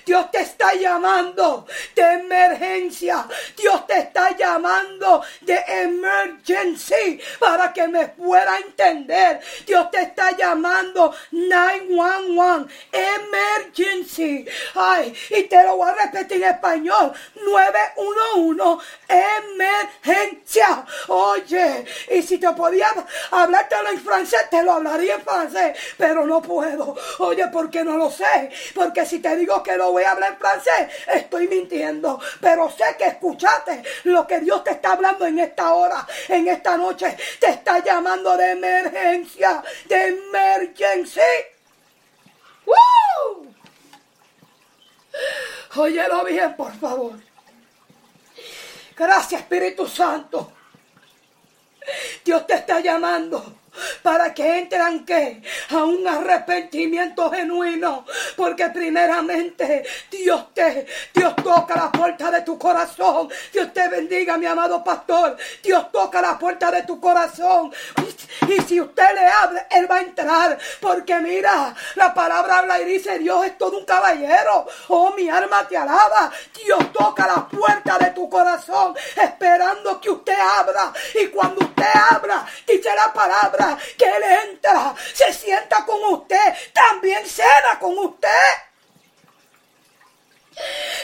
Dios te está llamando de emergencia. Dios te está llamando de emergency para que me pueda entender. Dios te está llamando 911 emergency. Ay, y te lo voy a repetir en español. 911 emergencia. Oye, y si te podía hablártelo en francés, te lo hablaría en francés, pero no puedo. Oye, porque no lo sé. Porque si te digo que lo voy a hablar francés, estoy mintiendo. Pero sé que escuchaste lo que Dios te está hablando en esta hora, en esta noche. Te está llamando de emergencia, de emergencia. ¡Woo! Óyelo bien, por favor. Gracias, Espíritu Santo. Dios te está llamando para que entren que a un arrepentimiento genuino, porque primeramente Dios te Dios toca la puerta de tu corazón. Dios te bendiga, mi amado pastor. Dios toca la puerta de tu corazón. Y, si usted le abre, él va a entrar, porque mira, la palabra habla y dice, Dios es todo un caballero. Oh, mi alma te alaba. Dios toca la puerta de tu corazón, esperando que usted abra. Y cuando usted abra, dice la palabra que Él entra, se sienta con usted, también cena con usted.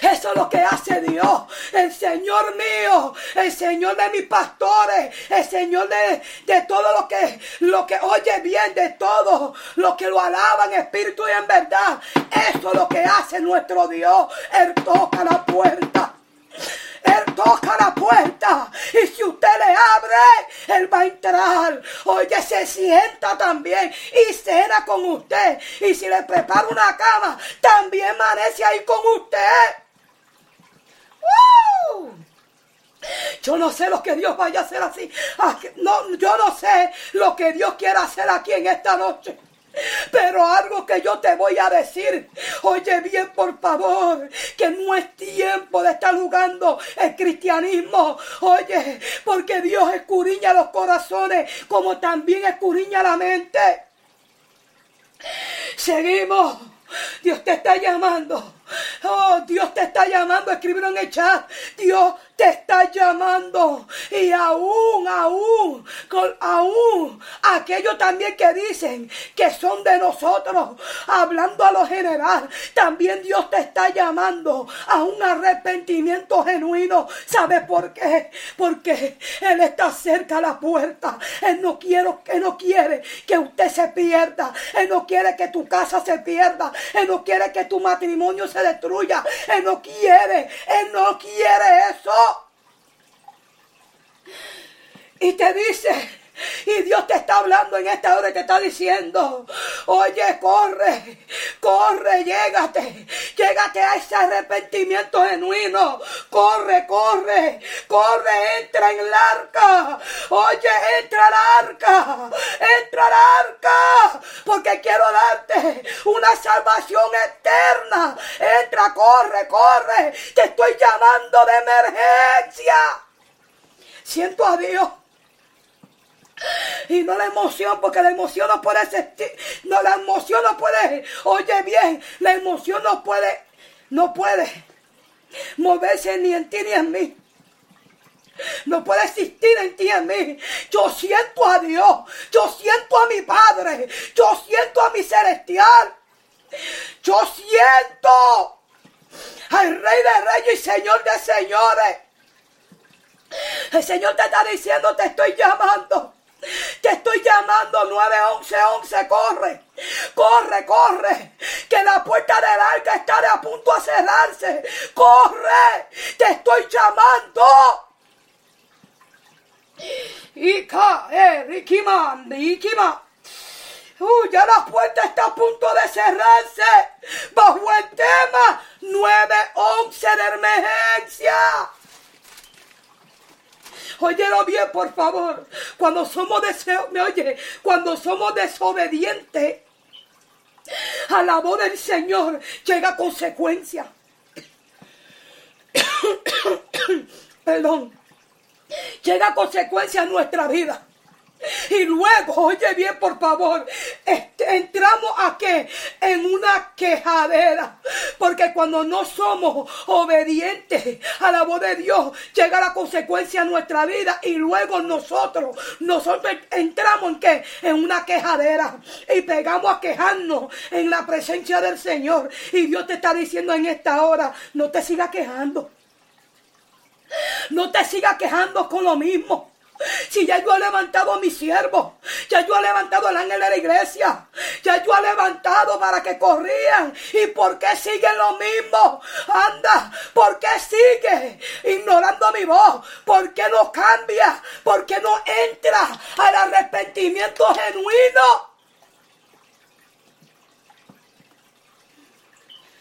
Eso es lo que hace Dios, el Señor mío, el Señor de mis pastores, el Señor de, de todo lo que, lo que oye bien, de todo lo que lo alaban en espíritu y en verdad. Eso es lo que hace nuestro Dios. Él toca la puerta. Él toca la puerta y si usted le abre, Él va a entrar. Oye, se sienta también y cena con usted. Y si le prepara una cama, también amanece ahí con usted. Yo no sé lo que Dios vaya a hacer así. Ah, no, yo no sé lo que Dios quiera hacer aquí en esta noche. Pero algo que yo te voy a decir, oye bien por favor, que no es tiempo de estar jugando el cristianismo. Oye, porque Dios escudriña los corazones como también escudriña la mente. Seguimos. Dios te está llamando. Oh, Dios te está llamando. Escríbelo en el chat. Dios te está llamando. Y aún, aún, con, aún, aquellos también que dicen que son de nosotros, hablando a lo general, también Dios te está llamando a un arrepentimiento genuino. ¿Sabe por qué? Porque Él está cerca a la puerta. Él no quiere, Él no quiere que usted se pierda. Él no quiere que tu casa se pierda. Él no quiere que tu matrimonio se destruya. Él no quiere, Él no quiere eso. Y te dice, y Dios te está hablando en esta hora y te está diciendo, oye, corre, corre, llégate, llégate a ese arrepentimiento genuino. Corre, corre, corre, entra en el arca. Oye, entra al arca, entra al arca, porque quiero darte una salvación eterna. Entra, corre, corre, te estoy llamando de emergencia. Siento a Dios y no la emoción, porque la emoción no puede existir. No, la emoción no puede. Oye bien, la emoción no puede. No puede moverse ni en ti ni en mí. No puede existir en ti y en mí. Yo siento a Dios. Yo siento a mi Padre. Yo siento a mi celestial. Yo siento al Rey de Reyes y Señor de Señores. El Señor te está diciendo, te estoy llamando. Te estoy llamando 911, corre. Corre, corre. Que la puerta del arca está a punto de cerrarse. Corre. Te estoy llamando. Ika, eh, Rikima, Rikima. Uh, ya la puerta está a punto de cerrarse. Bajo el tema 911 de emergencia. Óyelo bien, por favor. Cuando somos deseo, me oye, cuando somos desobedientes a la voz del Señor, llega consecuencia. Perdón. Llega consecuencia a nuestra vida. Y luego, oye bien, por favor, este, entramos a qué? En una quejadera. Porque cuando no somos obedientes a la voz de Dios, llega la consecuencia a nuestra vida. Y luego nosotros, nosotros entramos en qué? En una quejadera. Y pegamos a quejarnos en la presencia del Señor. Y Dios te está diciendo en esta hora, no te sigas quejando. No te sigas quejando con lo mismo. Si ya yo he levantado a mi siervo, ya yo he levantado al ángel de la iglesia, ya yo he levantado para que corrían. ¿Y por qué siguen lo mismo? Anda, ¿por qué sigue ignorando mi voz? ¿Por qué no cambia? ¿Por qué no entra al arrepentimiento genuino?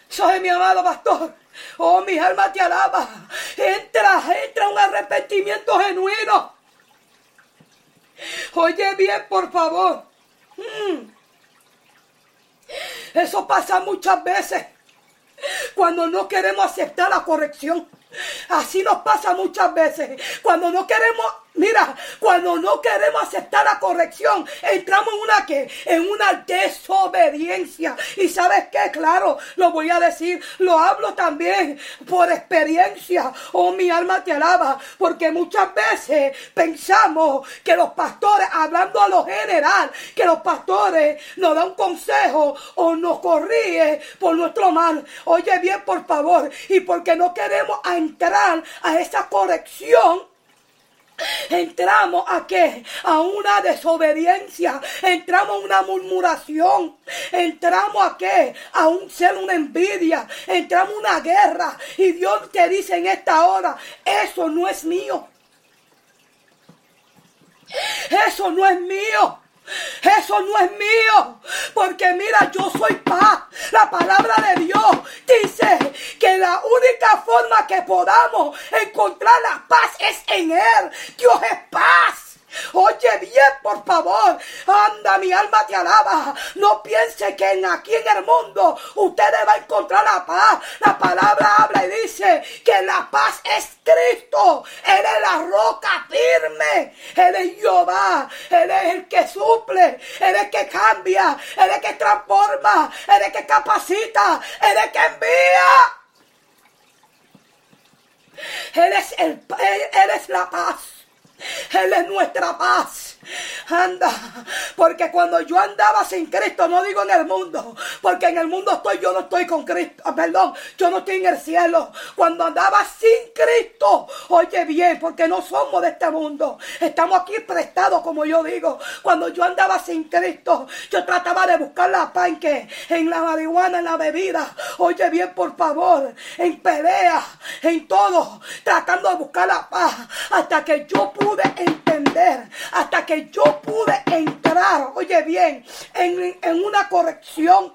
Soy mi amado pastor. Oh, mi alma te alaba. Entra, entra un arrepentimiento genuino. Oye bien, por favor. Mm. Eso pasa muchas veces cuando no queremos aceptar la corrección. Así nos pasa muchas veces. Cuando no queremos Mira, cuando no queremos aceptar la corrección, entramos en una en una desobediencia. Y sabes qué, claro, lo voy a decir, lo hablo también por experiencia. Oh, mi alma te alaba, porque muchas veces pensamos que los pastores, hablando a lo general, que los pastores nos dan un consejo o nos corrige por nuestro mal. Oye bien, por favor, y porque no queremos entrar a esa corrección Entramos a qué? A una desobediencia. Entramos a una murmuración. Entramos a qué? A un ser, una envidia. Entramos a una guerra. Y Dios te dice en esta hora, eso no es mío. Eso no es mío. Eso no es mío. Porque mira, yo soy paz. La palabra de Dios dice que la única forma que podamos encontrar la paz es en Él. Dios es paz. Oye bien, por favor. Anda, mi alma te alaba. No piense que en aquí en el mundo usted va a encontrar la paz. La palabra habla y dice que la paz es Cristo. Él es la roca firme. Él es Jehová. Él es el que suple. Él es el que cambia. Él es el que transforma. Él es el que capacita. Él es el que envía. Él es, el, él es la paz. Él es nuestra paz. Anda, porque cuando yo andaba sin Cristo, no digo en el mundo, porque en el mundo estoy, yo no estoy con Cristo, ah, perdón, yo no estoy en el cielo. Cuando andaba sin Cristo, oye bien, porque no somos de este mundo, estamos aquí prestados, como yo digo. Cuando yo andaba sin Cristo, yo trataba de buscar la paz en que, en la marihuana, en la bebida, oye bien, por favor, en pelea, en todo, tratando de buscar la paz, hasta que yo pude entender, hasta que yo pude entrar, oye bien, en, en una corrección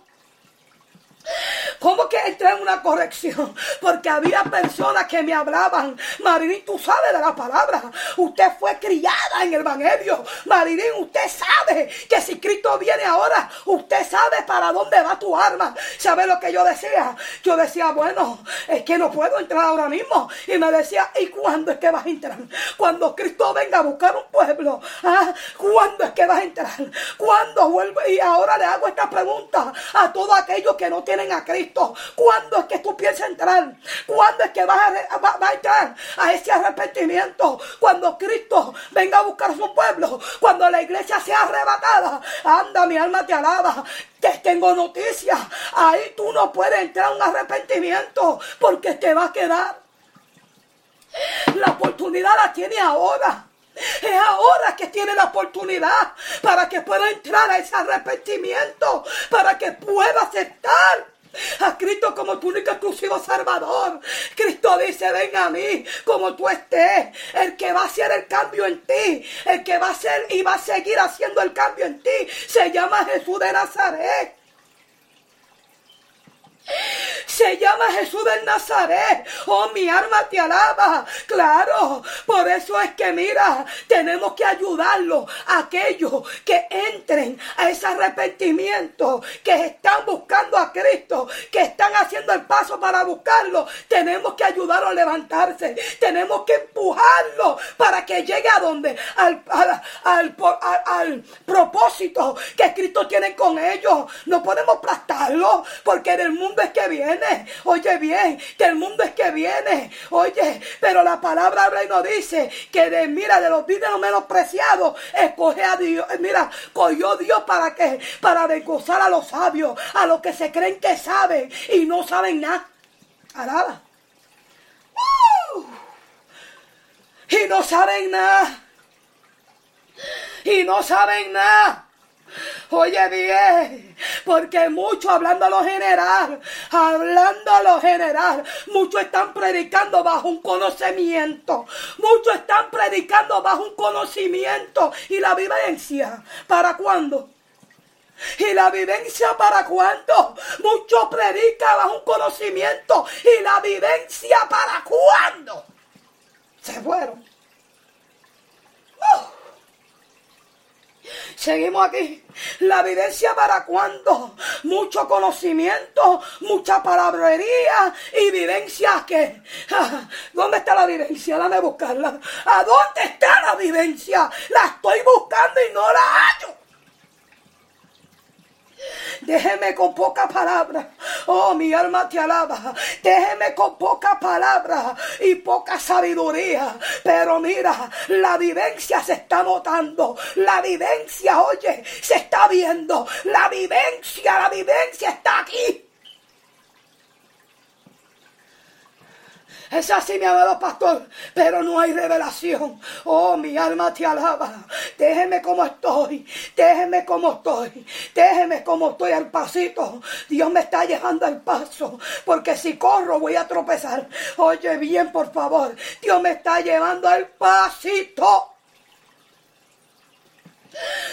¿Cómo que entré en una corrección? Porque había personas que me hablaban. Marilyn, tú sabes de la palabra. Usted fue criada en el Evangelio. Marilyn, usted sabe que si Cristo viene ahora, usted sabe para dónde va tu arma. ¿Sabe lo que yo decía? Yo decía, bueno, es que no puedo entrar ahora mismo. Y me decía, ¿y cuándo es que vas a entrar? Cuando Cristo venga a buscar un pueblo. ¿ah? ¿Cuándo es que vas a entrar? ¿Cuándo vuelve? Y ahora le hago esta pregunta a todos aquellos que no tienen a Cristo. ¿Cuándo es que tú piensas entrar? ¿Cuándo es que vas a, entrar a ese arrepentimiento? Cuando Cristo venga a buscar su pueblo. Cuando la iglesia sea arrebatada. Anda, mi alma te alaba. Te tengo noticias. Ahí tú no puedes entrar a un arrepentimiento porque te va a quedar. La oportunidad la tiene ahora. Es ahora que tiene la oportunidad para que pueda entrar a ese arrepentimiento, para que pueda aceptar a Cristo como tu único exclusivo Salvador. Cristo dice, ven a mí como tú estés. El que va a hacer el cambio en ti, el que va a hacer y va a seguir haciendo el cambio en ti, se llama Jesús de Nazaret. Se llama Jesús del Nazaret. Oh, mi alma te alaba. Claro, por eso es que mira, tenemos que ayudarlo a aquellos que entren a ese arrepentimiento, que están buscando a Cristo, que están haciendo el paso para buscarlo. Tenemos que ayudarlo a levantarse. Tenemos que empujarlo para que llegue a donde, al, al, al propósito que Cristo tiene con ellos. No podemos aplastarlo porque en el mundo es que viene. Oye bien, que el mundo es que viene. Oye, pero la palabra habla y nos dice que de, mira, de los menos menospreciados, escoge a Dios. Mira, cogió Dios para que, para desgozar a los sabios, a los que se creen que saben y no saben nada. Alaba. Y no saben nada. Y no saben nada. Oye bien, porque muchos hablando a lo general, hablando a lo general, muchos están predicando bajo un conocimiento, muchos están predicando bajo un conocimiento y la vivencia, ¿para cuándo? ¿Y la vivencia para cuándo? Muchos predican bajo un conocimiento. ¿Y la vivencia para cuándo? Se fueron. ¡Oh! Seguimos aquí. La evidencia para cuando mucho conocimiento, mucha palabrería y vivencia que. ¿Dónde está la vivencia? Dame buscarla. ¿A dónde está la vivencia? La estoy buscando y no la hallo. Déjeme con poca palabra. Oh, mi alma te alaba. Déjeme con poca palabra y poca sabiduría. Pero mira, la vivencia se está notando. La vivencia, oye, se está viendo. La vivencia, la vivencia está aquí. Es así, mi amado pastor, pero no hay revelación. Oh, mi alma te alaba. Déjeme como estoy. Déjeme como estoy. Déjeme como estoy al pasito. Dios me está llevando al paso. Porque si corro voy a tropezar. Oye bien, por favor. Dios me está llevando al pasito.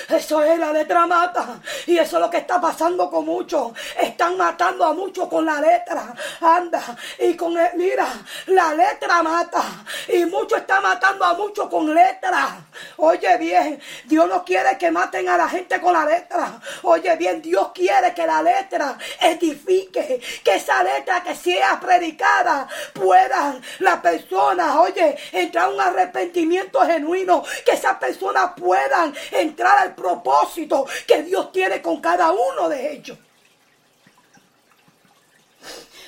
Eso es la letra mata. Y eso es lo que está pasando con muchos. Están matando a muchos con la letra. Anda. Y con el, mira, la letra mata. Y muchos están matando a muchos con letra. Oye bien, Dios no quiere que maten a la gente con la letra. Oye bien, Dios quiere que la letra edifique. Que esa letra que sea predicada puedan las personas, oye, entrar a un arrepentimiento genuino. Que esas personas puedan entrar al propósito que Dios tiene con cada uno de ellos.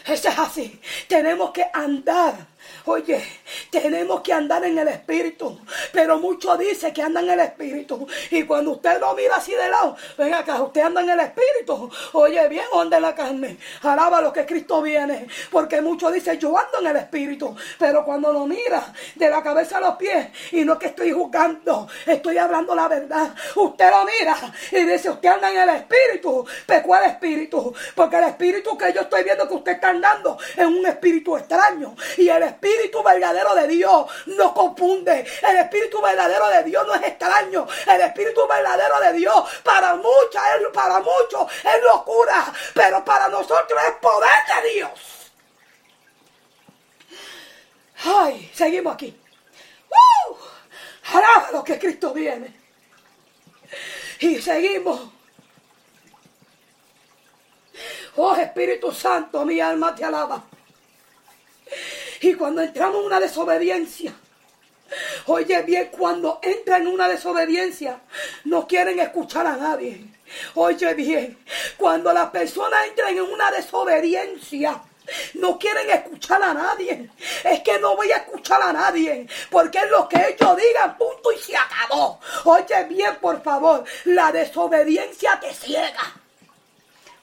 Eso es así. Tenemos que andar. Oye, Tenemos que andar en el Espíritu. Pero muchos dicen que andan en el Espíritu. Y cuando usted lo mira así de lado, venga acá, usted anda en el Espíritu. Oye, bien, anda en la carne. Alaba lo que Cristo viene. Porque muchos dicen, yo ando en el Espíritu. Pero cuando lo mira de la cabeza a los pies, y no que estoy juzgando, estoy hablando la verdad. Usted lo mira y dice, usted anda en el Espíritu. ¿Pero cuál Espíritu? Porque el Espíritu que yo estoy viendo que usted está andando es un Espíritu extraño. Y el Espíritu verdadero de Dios no confunde. El Espíritu verdadero de Dios no es extraño. El Espíritu verdadero de Dios para muchas, para muchos es locura. Pero para nosotros es poder de Dios. Ay, seguimos aquí. ¡Uh! lo que Cristo viene. Y seguimos. Oh Espíritu Santo, mi alma te alaba. Y cuando entramos en una desobediencia, oye bien, cuando entran en una desobediencia, no quieren escuchar a nadie. Oye bien, cuando las personas entran en una desobediencia, no quieren escuchar a nadie. Es que no voy a escuchar a nadie. Porque es lo que ellos digan, punto y se acabó. Oye bien, por favor, la desobediencia te ciega.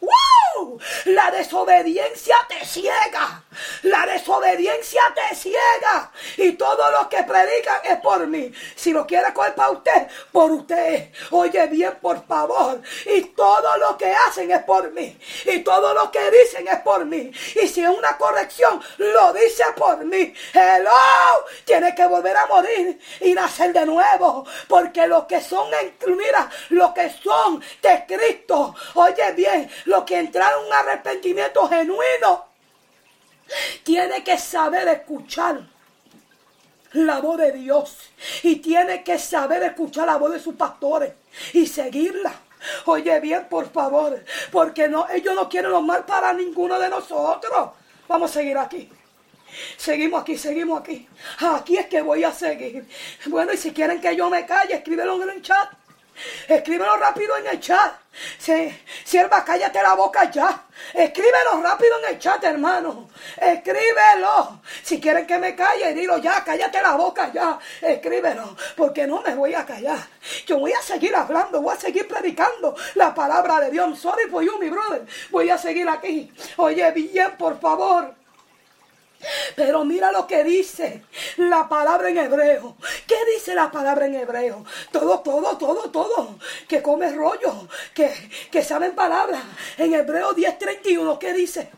¡Wow! La desobediencia te ciega. La desobediencia te ciega. Y todo lo que predican es por mí. Si lo quiere coger para usted, por usted. Oye bien, por favor. Y todo lo que hacen es por mí. Y todo lo que dicen es por mí. Y si es una corrección, lo dice por mí. Hello. Tiene que volver a morir y nacer de nuevo. Porque los que son, en, mira, los que son de Cristo. Oye bien, los que entraron en un arrepentimiento genuino, tiene que saber escuchar la voz de Dios y tiene que saber escuchar la voz de sus pastores y seguirla. Oye bien, por favor, porque no, ellos no quieren lo mal para ninguno de nosotros. Vamos a seguir aquí. Seguimos aquí, seguimos aquí. Aquí es que voy a seguir. Bueno, y si quieren que yo me calle, escríbelo en el chat. Escríbelo rápido en el chat. sierva, cállate la boca ya. Escríbelo rápido en el chat, hermano. Escríbelo. Si quieren que me calle, dilo ya, cállate la boca ya. Escríbelo, porque no me voy a callar. Yo voy a seguir hablando, voy a seguir predicando la palabra de Dios. sorry for you, mi brother. Voy a seguir aquí. Oye, bien, por favor. Pero mira lo que dice la palabra en hebreo. ¿Qué dice la palabra en hebreo? Todo, todo, todo, todo. Que come rollo, que, que saben palabras. En hebreo 10.31, ¿qué dice?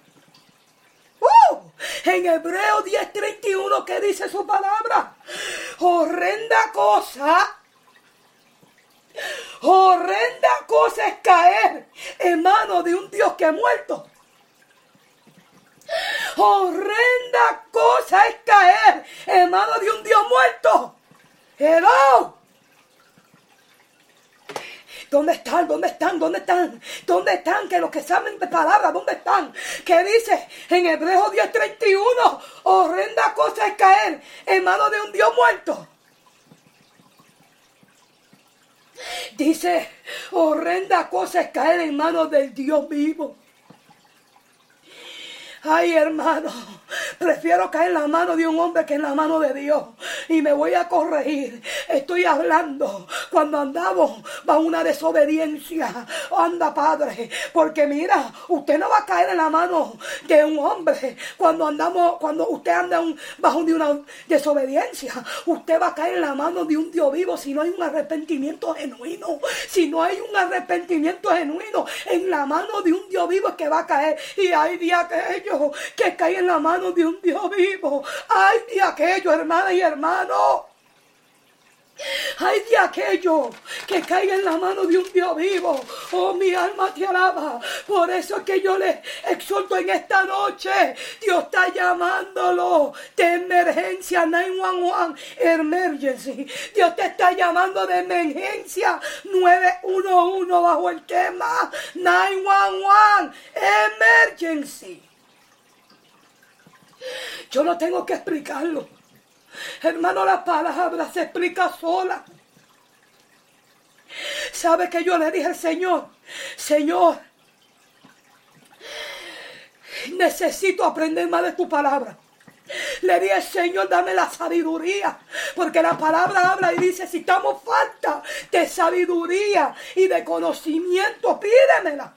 ¡Uh! En Hebreo 10:31, ¿qué dice su palabra? Horrenda cosa. Horrenda cosa es caer en manos de un Dios que ha muerto. Horrenda cosa es caer en manos de un Dios muerto. Hello. ¿Dónde están? ¿Dónde están? ¿Dónde están? ¿Dónde están? Que los que saben de palabras, ¿dónde están? ¿Qué dice en Hebreos 10:31? Horrenda cosa es caer en manos de un Dios muerto. Dice, horrenda cosa es caer en manos del Dios vivo. Ay, hermano, prefiero caer en la mano de un hombre que en la mano de Dios. Y me voy a corregir. Estoy hablando cuando andamos bajo una desobediencia. Anda, Padre, porque mira, usted no va a caer en la mano de un hombre cuando andamos, cuando usted anda bajo una desobediencia. Usted va a caer en la mano de un Dios vivo si no hay un arrepentimiento genuino. Si no hay un arrepentimiento genuino en la mano de un Dios vivo es que va a caer. Y hay días que que cae en la mano de un Dios vivo. Ay de aquello, hermana y hermano. Ay de aquello que caiga en la mano de un Dios vivo. Oh, mi alma te alaba. Por eso es que yo le exhorto en esta noche. Dios está llamándolo de emergencia 911 emergency. Dios te está llamando de emergencia 911 bajo el tema 911 emergency. Yo no tengo que explicarlo. Hermano, la palabra se explica sola. ¿Sabe que yo le dije al Señor? Señor, necesito aprender más de tu palabra. Le dije, Señor, dame la sabiduría. Porque la palabra habla y dice, si estamos falta de sabiduría y de conocimiento, pídemela.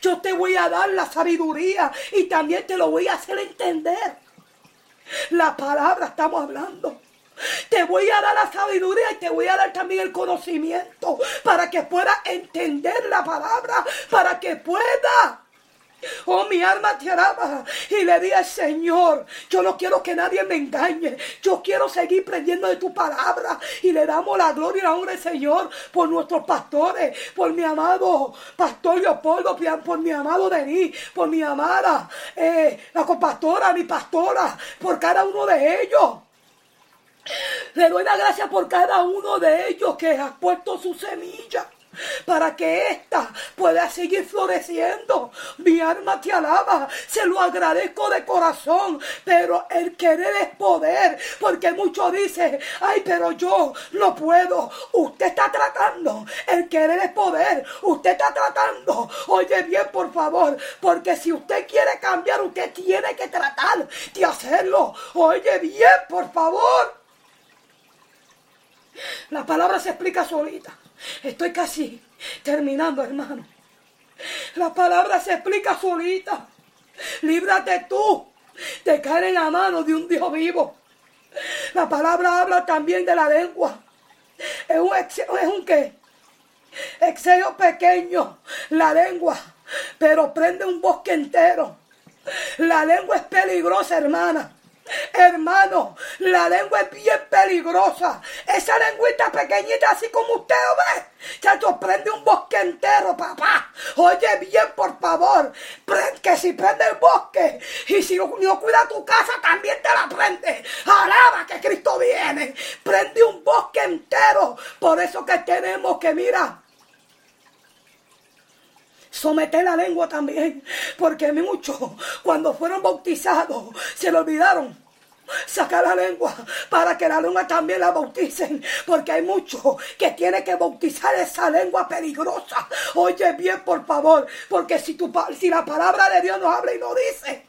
Yo te voy a dar la sabiduría y también te lo voy a hacer entender. La palabra estamos hablando. Te voy a dar la sabiduría y te voy a dar también el conocimiento para que puedas entender la palabra, para que pueda Oh, mi alma te alaba. Y le dije, Señor, yo no quiero que nadie me engañe. Yo quiero seguir prendiendo de tu palabra. Y le damos la gloria y la honra al Señor por nuestros pastores, por mi amado pastor Leopoldo, por mi amado Denis, por mi amada, eh, la compastora, mi pastora, por cada uno de ellos. Le doy la gracia por cada uno de ellos que ha puesto su semilla para que ésta pueda seguir floreciendo. Mi alma te alaba, se lo agradezco de corazón, pero el querer es poder, porque muchos dicen, ay, pero yo no puedo. Usted está tratando, el querer es poder, usted está tratando. Oye bien, por favor, porque si usted quiere cambiar, usted tiene que tratar de hacerlo. Oye bien, por favor. La palabra se explica solita. Estoy casi terminando, hermano. La palabra se explica solita. Líbrate tú de caer en la mano de un Dios vivo. La palabra habla también de la lengua. Es un, es un qué? Exceso pequeño, la lengua, pero prende un bosque entero. La lengua es peligrosa, hermana. Hermano, la lengua es bien peligrosa. Esa lengüita pequeñita, así como usted lo ve, ya prende un bosque entero, papá. Oye bien, por favor, que si prende el bosque y si no cuida tu casa, también te la prende. Alaba que Cristo viene. Prende un bosque entero. Por eso que tenemos que mirar someter la lengua también, porque muchos cuando fueron bautizados se le olvidaron sacar la lengua para que la lengua también la bauticen, porque hay muchos que tienen que bautizar esa lengua peligrosa. Oye bien, por favor, porque si, tu, si la palabra de Dios nos habla y nos dice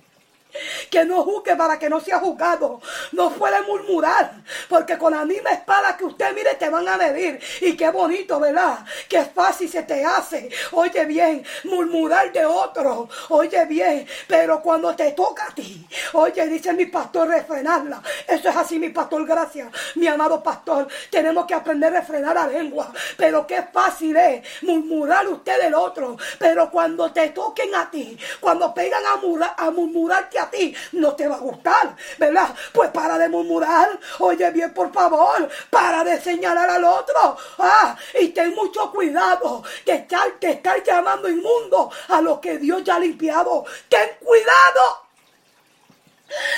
que no juzgue para que no sea juzgado. No puede murmurar, porque con la misma espada que usted mire te van a medir. Y qué bonito, ¿verdad? Qué fácil se te hace. Oye bien, murmurar de otro. Oye bien, pero cuando te toca a ti, oye, dice mi pastor, refrenarla. Eso es así, mi pastor, gracias. Mi amado pastor, tenemos que aprender a refrenar la lengua. Pero qué fácil es murmurar usted del otro. Pero cuando te toquen a ti, cuando pegan a, murmurar, a murmurarte a ti no te va a gustar, ¿verdad? Pues para de murmurar, oye bien por favor, para de señalar al otro, ah, y ten mucho cuidado que estar, te estar llamando inmundo a lo que Dios ya ha limpiado, ten cuidado.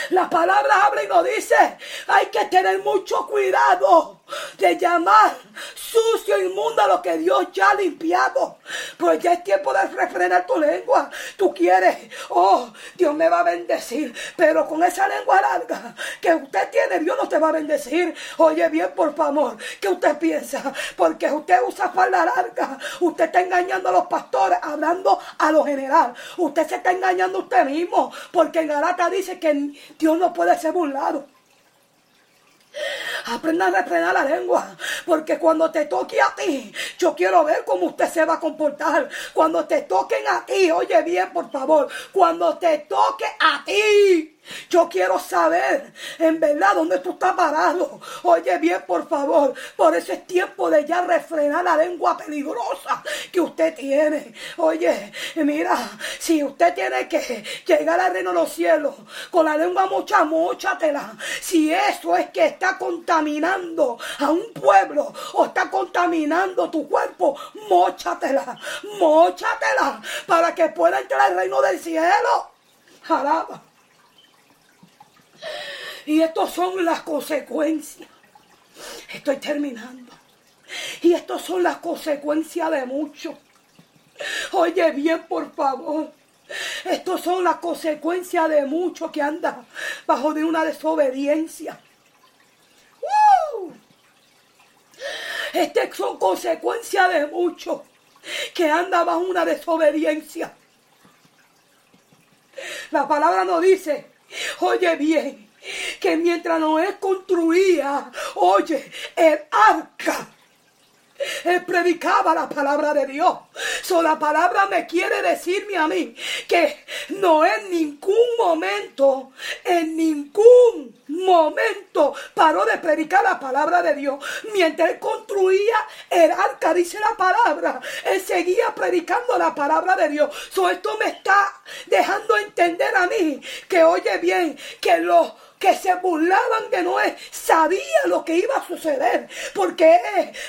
La palabra habla y nos dice, hay que tener mucho cuidado de llamar sucio, inmundo a lo que Dios ya ha limpiado. Pues ya es tiempo de refrenar tu lengua. Tú quieres, oh, Dios me va a bendecir. Pero con esa lengua larga que usted tiene, Dios no te va a bendecir. Oye bien, por favor, ¿qué usted piensa? Porque usted usa falda larga. Usted está engañando a los pastores, hablando a lo general. Usted se está engañando a usted mismo. Porque en Galata dice que Dios no puede ser burlado. Aprenda a refrenar la lengua. Porque cuando te toque a ti, yo quiero ver cómo usted se va a comportar. Cuando te toquen a ti, oye bien, por favor. Cuando te toque a ti. Yo quiero saber en verdad dónde tú estás parado. Oye bien, por favor. Por eso es tiempo de ya refrenar la lengua peligrosa que usted tiene. Oye, mira, si usted tiene que llegar al reino de los cielos con la lengua mucha, mochatela. Si eso es que está contaminando a un pueblo o está contaminando tu cuerpo, mochatela, mochatela para que pueda entrar al reino del cielo. Alaba. Y estas son las consecuencias. Estoy terminando. Y estas son las consecuencias de mucho. Oye bien, por favor. Estas son las consecuencias de mucho que anda bajo de una desobediencia. Estas son consecuencias de mucho que anda bajo una desobediencia. La palabra nos dice Oye bien, que mientras Noé construía, oye, el arca, él predicaba la palabra de Dios. So, la palabra me quiere decirme a mí que no en ningún momento, en ningún momento paró de predicar la palabra de Dios. Mientras él construía el arca, dice la palabra, él seguía predicando la palabra de Dios. So, esto me está dejando entender a mí que oye bien, que los que se burlaban de Noé sabía lo que iba a suceder. Porque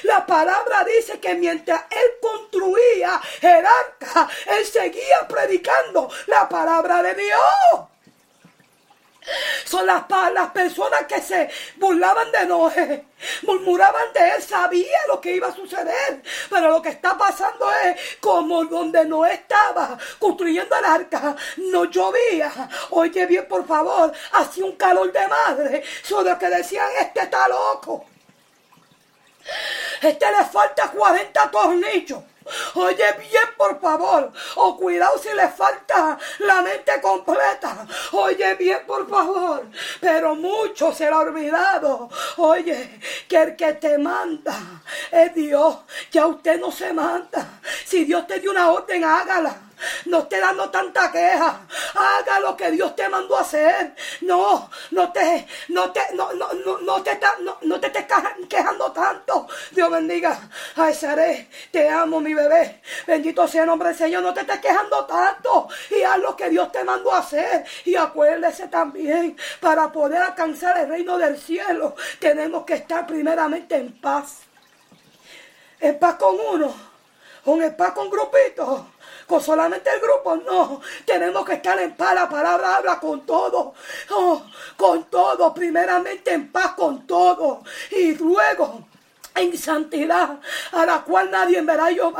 la palabra dice que mientras él construía el arca, él seguía predicando la palabra de Dios. Son las, las personas que se burlaban de Noé, murmuraban de él, sabía lo que iba a suceder. Pero lo que está pasando es como donde Noé estaba construyendo el arca, no llovía. Oye bien, por favor, hacía un calor de madre. Los que decían, este está loco. Este le falta 40 tornillos. Oye bien, por favor. O cuidado si le falta la mente completa. Oye bien, por favor. Pero mucho se le ha olvidado. Oye, que el que te manda es Dios. Ya usted no se manda. Si Dios te dio una orden, hágala. No esté dando tanta queja. Haga lo que Dios te mandó a hacer. No, no te, no te, no, no, no, no te, no, no te estés quejando tanto. Dios bendiga. Ay, Saré, te amo, mi bebé. Bendito sea el nombre del Señor. No te estés quejando tanto. Y haz lo que Dios te mandó a hacer. Y acuérdese también, para poder alcanzar el reino del cielo, tenemos que estar primeramente en paz. En paz con uno. en paz con grupitos con solamente el grupo, no. Tenemos que estar en paz. La palabra habla con todo. Oh, con todo. Primeramente en paz con todo. Y luego en santidad, a la cual nadie verá yo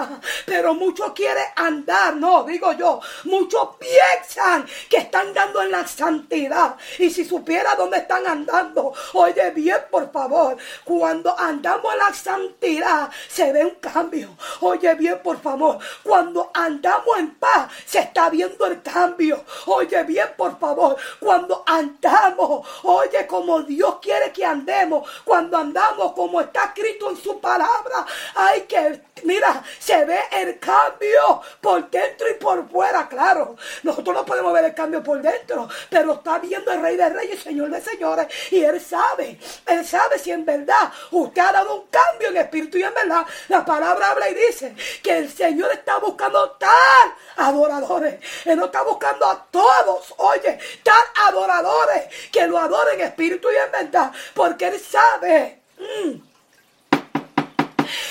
Pero muchos quieren andar, no, digo yo, muchos piensan que están andando en la santidad. Y si supiera dónde están andando, oye bien, por favor, cuando andamos en la santidad, se ve un cambio. Oye bien, por favor, cuando andamos en paz, se está viendo el cambio. Oye bien, por favor, cuando andamos, oye como Dios quiere que andemos, cuando andamos como está escrito en su palabra. Hay que, mira, se ve el cambio por dentro y por fuera, claro. Nosotros no podemos ver el cambio por dentro, pero está viendo el Rey de Reyes, Señor de Señores, y Él sabe, Él sabe si en verdad usted ha dado un cambio en espíritu y en verdad la palabra habla y dice que el Señor está buscando tal adoradores. Él no está buscando a todos, oye, tal adoradores que lo adoren en espíritu y en verdad, porque Él sabe. Mm,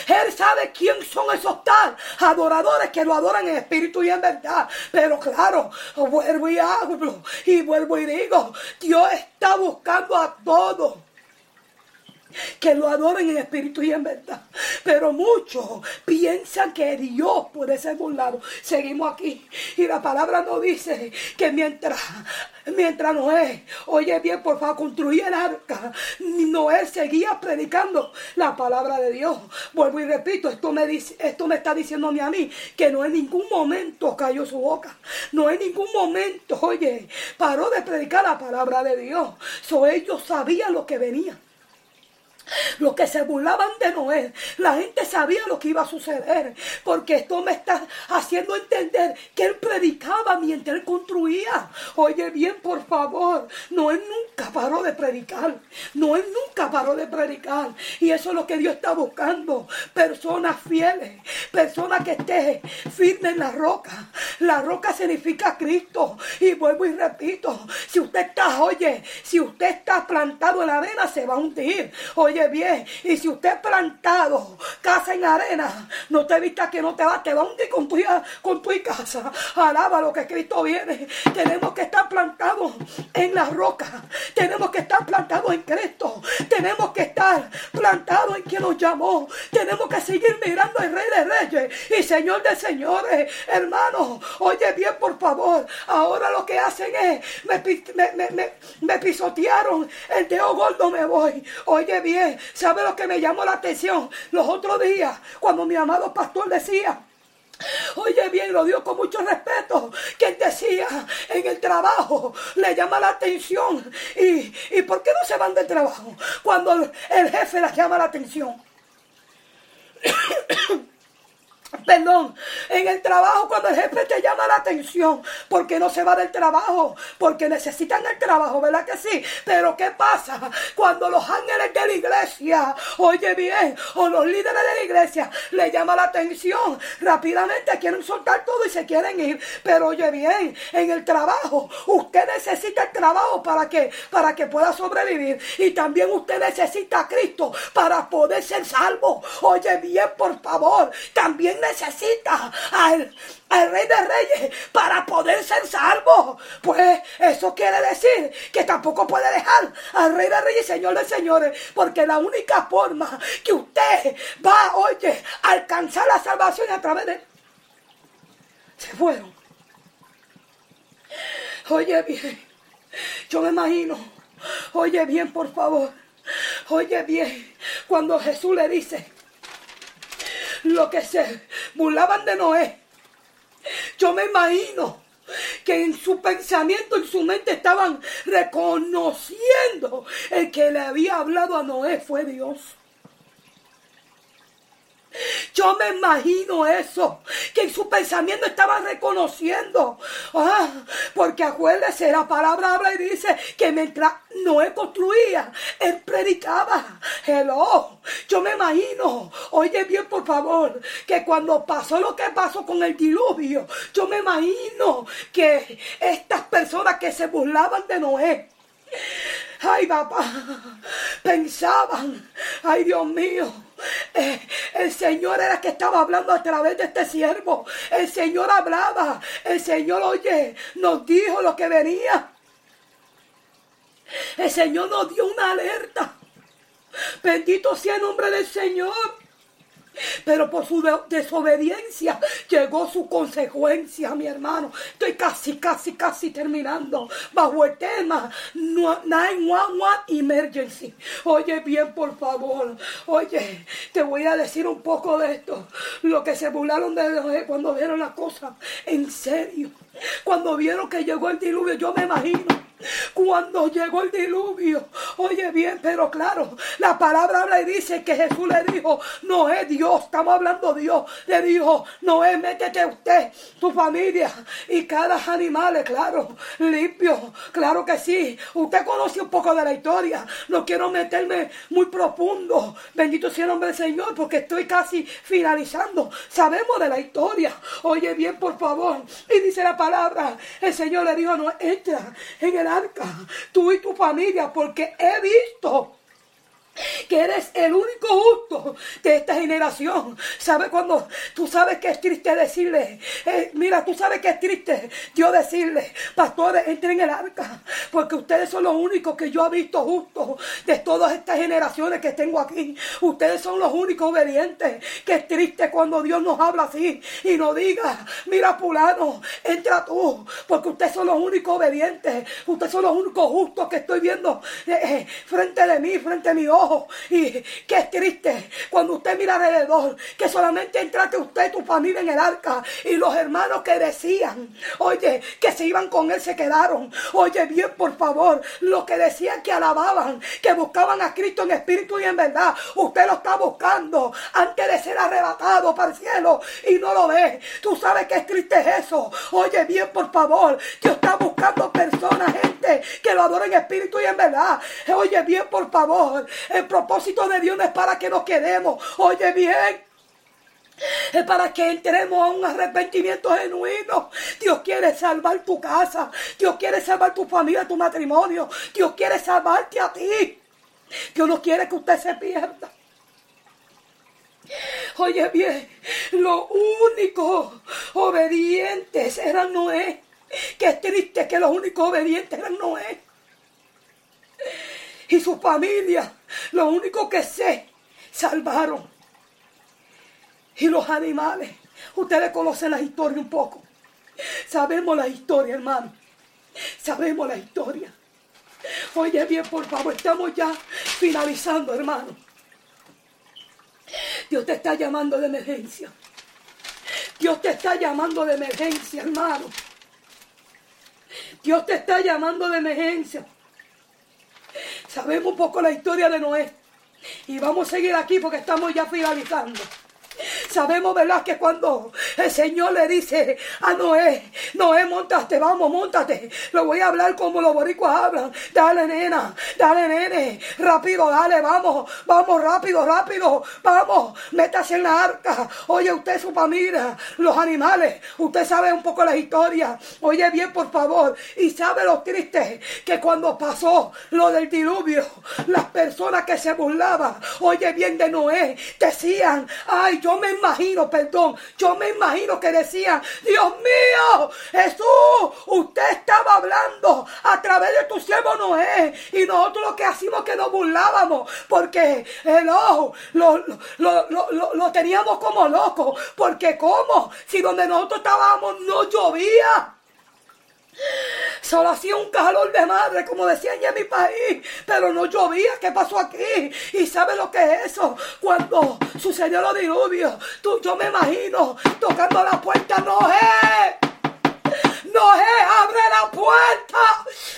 él sabe quién son esos tal adoradores que lo adoran en espíritu y en verdad. Pero claro, vuelvo y hablo y vuelvo y digo, Dios está buscando a todos que lo adoren en espíritu y en verdad. Pero muchos piensan que Dios puede ser burlado. Seguimos aquí. Y la palabra nos dice que mientras, mientras Noé, oye bien, por favor, construía el arca, Noé seguía predicando la palabra de Dios. Vuelvo y repito, esto me, esto me está diciéndome a mí que no en ningún momento cayó su boca. No en ningún momento, oye, paró de predicar la palabra de Dios. So ellos sabían lo que venía. Los que se burlaban de Noé, la gente sabía lo que iba a suceder, porque esto me está haciendo entender que él predicaba mientras él construía. Oye bien, por favor, Noé nunca paró de predicar. Noé nunca paró de predicar. Y eso es lo que Dios está buscando. Personas fieles, personas que estén firmes en la roca. La roca significa Cristo. Y vuelvo y repito, si usted está, oye, si usted está plantado en la arena, se va a hundir. Oye, bien. Y si usted plantado casa en arena, no te vista que no te va, te va a hundir con tu, con tu casa. Alaba lo que Cristo viene. Tenemos que estar plantados en la roca. Tenemos que estar plantados en Cristo. Tenemos que estar plantados en quien nos llamó. Tenemos que seguir mirando al Rey de Reyes y Señor de Señores. Hermanos, oye bien, por favor. Ahora lo que hacen es, me, pisotearon el dedo gordo, me voy. Oye bien, ¿Sabe lo que me llamó la atención? Los otros días, cuando mi amado pastor decía, Oye bien, lo dio con mucho respeto. Que decía en el trabajo, le llama la atención. ¿Y, ¿Y por qué no se van del trabajo? Cuando el jefe les llama la atención. Perdón, en el trabajo cuando el jefe te llama la atención, porque no se va del trabajo, porque necesitan el trabajo, ¿verdad que sí? Pero ¿qué pasa cuando los ángeles de la iglesia, oye bien, o los líderes de la iglesia le llama la atención, rápidamente quieren soltar todo y se quieren ir, pero oye bien, en el trabajo, usted necesita el trabajo para que para que pueda sobrevivir y también usted necesita a Cristo para poder ser salvo. Oye bien, por favor, también necesita al, Rey de Reyes para poder ser salvo. Pues eso quiere decir que tampoco puede dejar al Rey de Reyes Señor de Señores, porque la única forma que usted va, oye, a alcanzar la salvación a través de... Se fueron. Oye bien, yo me imagino, oye bien por favor, oye bien, cuando Jesús le dice, lo que se burlaban de Noé. Yo me imagino que en su pensamiento, en su mente estaban reconociendo el que le había hablado a Noé fue Dios. Yo me imagino eso, que en su pensamiento estaba reconociendo. Ah, porque acuérdese, la palabra habla y dice que mientras Noé construía, él predicaba. Hello, yo me imagino, oye bien por favor, que cuando pasó lo que pasó con el diluvio, yo me imagino que estas personas que se burlaban de Noé, Ay, papá, pensaban, ay Dios mío, eh, el Señor era que estaba hablando a través de este siervo. El Señor hablaba, el Señor, oye, nos dijo lo que venía. El Señor nos dio una alerta. Bendito sea el nombre del Señor. Pero por su desobediencia llegó su consecuencia, mi hermano. Estoy casi, casi, casi terminando. Bajo el tema 911 Emergency. Oye bien, por favor. Oye, te voy a decir un poco de esto. Lo que se burlaron de cuando vieron la cosa en serio. Cuando vieron que llegó el diluvio, yo me imagino cuando llegó el diluvio. Oye bien, pero claro, la palabra habla y dice que Jesús le dijo, no es Dios, estamos hablando Dios. Le dijo, no es, métete usted, tu familia y cada animal, claro, limpio. Claro que sí. Usted conoce un poco de la historia. No quiero meterme muy profundo. Bendito sea el nombre del Señor, porque estoy casi finalizando. Sabemos de la historia. Oye bien, por favor. Y dice la palabra, el Señor le dijo, no entra en el tú y tu familia, porque he visto que eres el único justo de esta generación. ¿Sabe cuando tú sabes que es triste decirle? Eh, mira, tú sabes que es triste yo decirle, pastores, entren en el arca, porque ustedes son los únicos que yo he visto justos de todas estas generaciones que tengo aquí. Ustedes son los únicos obedientes. Que es triste cuando Dios nos habla así y nos diga, mira, fulano, entra tú, porque ustedes son los únicos obedientes. Ustedes son los únicos justos que estoy viendo eh, eh, frente de mí, frente a mi ojo. Y qué triste cuando usted mira alrededor que solamente entraste usted y tu familia en el arca y los hermanos que decían, oye, que se iban con él se quedaron. Oye, bien, por favor, los que decían que alababan, que buscaban a Cristo en espíritu y en verdad, usted lo está buscando antes de ser arrebatado para el cielo y no lo ve. Tú sabes que es triste eso. Oye, bien, por favor, Dios está buscando personas, gente, que lo adoren en espíritu y en verdad. Oye, bien, por favor, el propósito de Dios no es para que nos quedemos. Oye bien. Es para que entremos a un arrepentimiento genuino. Dios quiere salvar tu casa. Dios quiere salvar tu familia, tu matrimonio. Dios quiere salvarte a ti. Dios no quiere que usted se pierda. Oye bien, los únicos obedientes eran Noé. Qué triste que los únicos obedientes eran Noé y su familia, lo único que sé, salvaron. Y los animales, ustedes conocen la historia un poco. Sabemos la historia, hermano. Sabemos la historia. Oye bien, por favor, estamos ya finalizando, hermano. Dios te está llamando de emergencia. Dios te está llamando de emergencia, hermano. Dios te está llamando de emergencia. Sabemos un poco la historia de Noé. Y vamos a seguir aquí porque estamos ya finalizando. Sabemos, ¿verdad? Que cuando el Señor le dice a Noé, Noé, montate, vamos, montate. Lo voy a hablar como los boricuas hablan. Dale, nena, dale, nene. Rápido, dale, vamos, vamos, rápido, rápido. Vamos, métase en la arca. Oye, usted, su familia, los animales. Usted sabe un poco la historia. Oye bien, por favor. Y sabe lo triste que cuando pasó lo del diluvio, las personas que se burlaban, oye bien de Noé, decían, ay, yo me imagino, perdón, yo me imagino que decían, Dios mío, Jesús, usted estaba hablando a través de tu siervo Noé y nosotros lo que hacíamos que nos burlábamos porque el ojo lo, lo teníamos como loco, porque como si donde nosotros estábamos no llovía. Solo hacía un calor de madre, como decían en mi país, pero no llovía. ¿Qué pasó aquí? ¿Y sabe lo que es eso? Cuando sucedió lo diluvio, tú, yo me imagino tocando la puerta, no es. Noé, abre la puerta.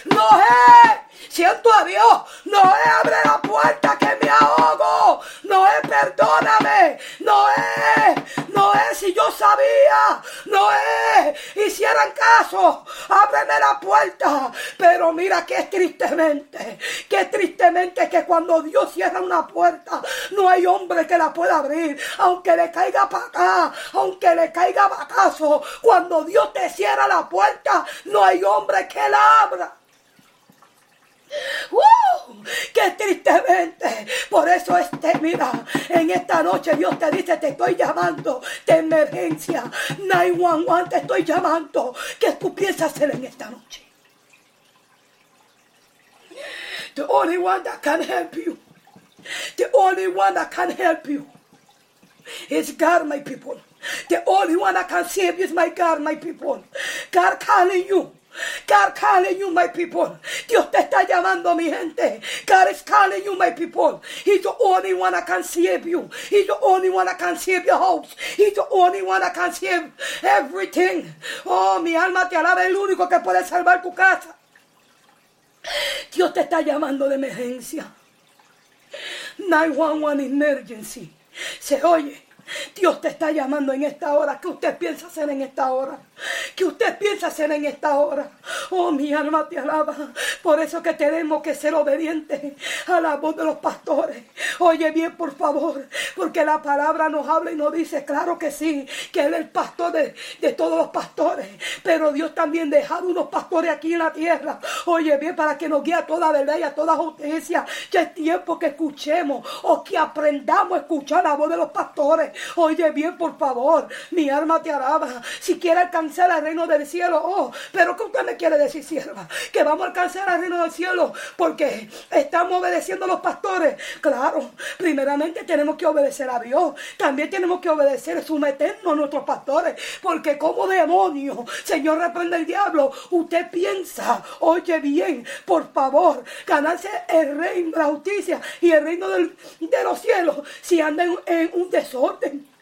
Noé, siento a Dios. Noé, abre la puerta que me ahogo. Noé, perdóname. Noé, Noé, si yo sabía. Noé, hicieran caso. Ábreme la puerta. Pero mira que tristemente, que tristemente que cuando Dios cierra una puerta, no hay hombre que la pueda abrir. Aunque le caiga para acá, aunque le caiga acaso. Cuando Dios te cierra la puerta, no hay hombre que la abra. ¡Uh! ¡Qué tristemente! Por eso este, mira, en esta noche Dios te dice, te estoy llamando de emergencia. 911 te estoy llamando. ¿Qué tú piensas hacer en esta noche? The only one that can help you. The only one that can help you is God, my people. The only one that can save you is my God, my people. God calling you. God calling you, my people. Dios te está llamando, mi gente. God is calling you, my people. He's the only one that can save you. He's the only one that can save your house. He's the only one that can save everything. Oh, mi alma te alaba, el único que puede salvar tu casa. Dios te está llamando de emergencia. 911 emergency. Se oye. Dios te está llamando en esta hora. ¿Qué usted piensa hacer en esta hora? ¿Qué usted piensa hacer en esta hora? Oh, mi alma te alaba. Por eso que tenemos que ser obedientes a la voz de los pastores. Oye bien, por favor, porque la palabra nos habla y nos dice, claro que sí, que Él es el pastor de, de todos los pastores. Pero Dios también dejado unos pastores aquí en la tierra. Oye bien, para que nos guíe a toda verdad y a toda justicia. Que es tiempo que escuchemos o que aprendamos a escuchar la voz de los pastores. Oye bien, por favor, mi alma te alaba. Si quiere alcanzar el reino del cielo, oh, pero ¿qué usted me quiere decir, sierva? Que vamos a alcanzar el reino del cielo porque estamos obedeciendo a los pastores. Claro, primeramente tenemos que obedecer a Dios. También tenemos que obedecer, someternos a nuestros pastores. Porque como demonio, Señor, reprende el diablo. Usted piensa, oye bien, por favor, ganarse el reino, la justicia y el reino de los cielos si andan en un desorden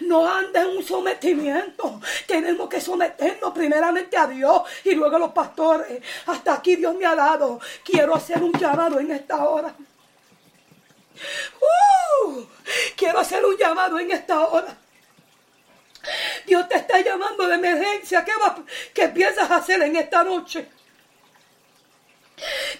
no anda en un sometimiento. Tenemos que someternos primeramente a Dios y luego a los pastores. Hasta aquí Dios me ha dado. Quiero hacer un llamado en esta hora. Uh, quiero hacer un llamado en esta hora. Dios te está llamando de emergencia. ¿Qué, ¿Qué piensas hacer en esta noche?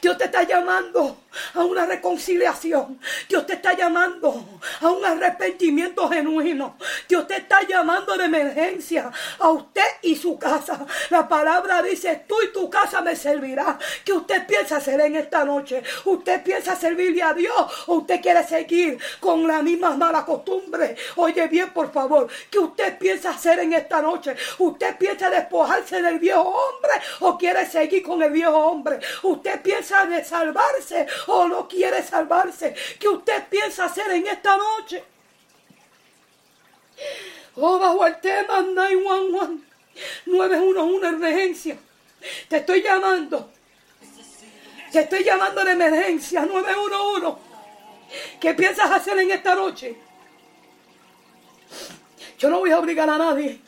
Dios te está llamando a una reconciliación. Dios te está llamando a un arrepentimiento genuino. Dios te está llamando de emergencia a usted y su casa. La palabra dice, tú y tu casa me servirá. ¿Qué usted piensa hacer en esta noche? ¿Usted piensa servirle a Dios o usted quiere seguir con la misma mala costumbre? Oye bien, por favor, ¿qué usted piensa hacer en esta noche? ¿Usted piensa despojarse del viejo hombre o quiere seguir con el viejo hombre? ¿Usted piensa de salvarse o no quiere salvarse? ¿Qué usted piensa hacer en esta noche? Oh, bajo el tema 911, 911 emergencia. Te estoy llamando. Te estoy llamando de emergencia 911. ¿Qué piensas hacer en esta noche? Yo no voy a obligar a nadie.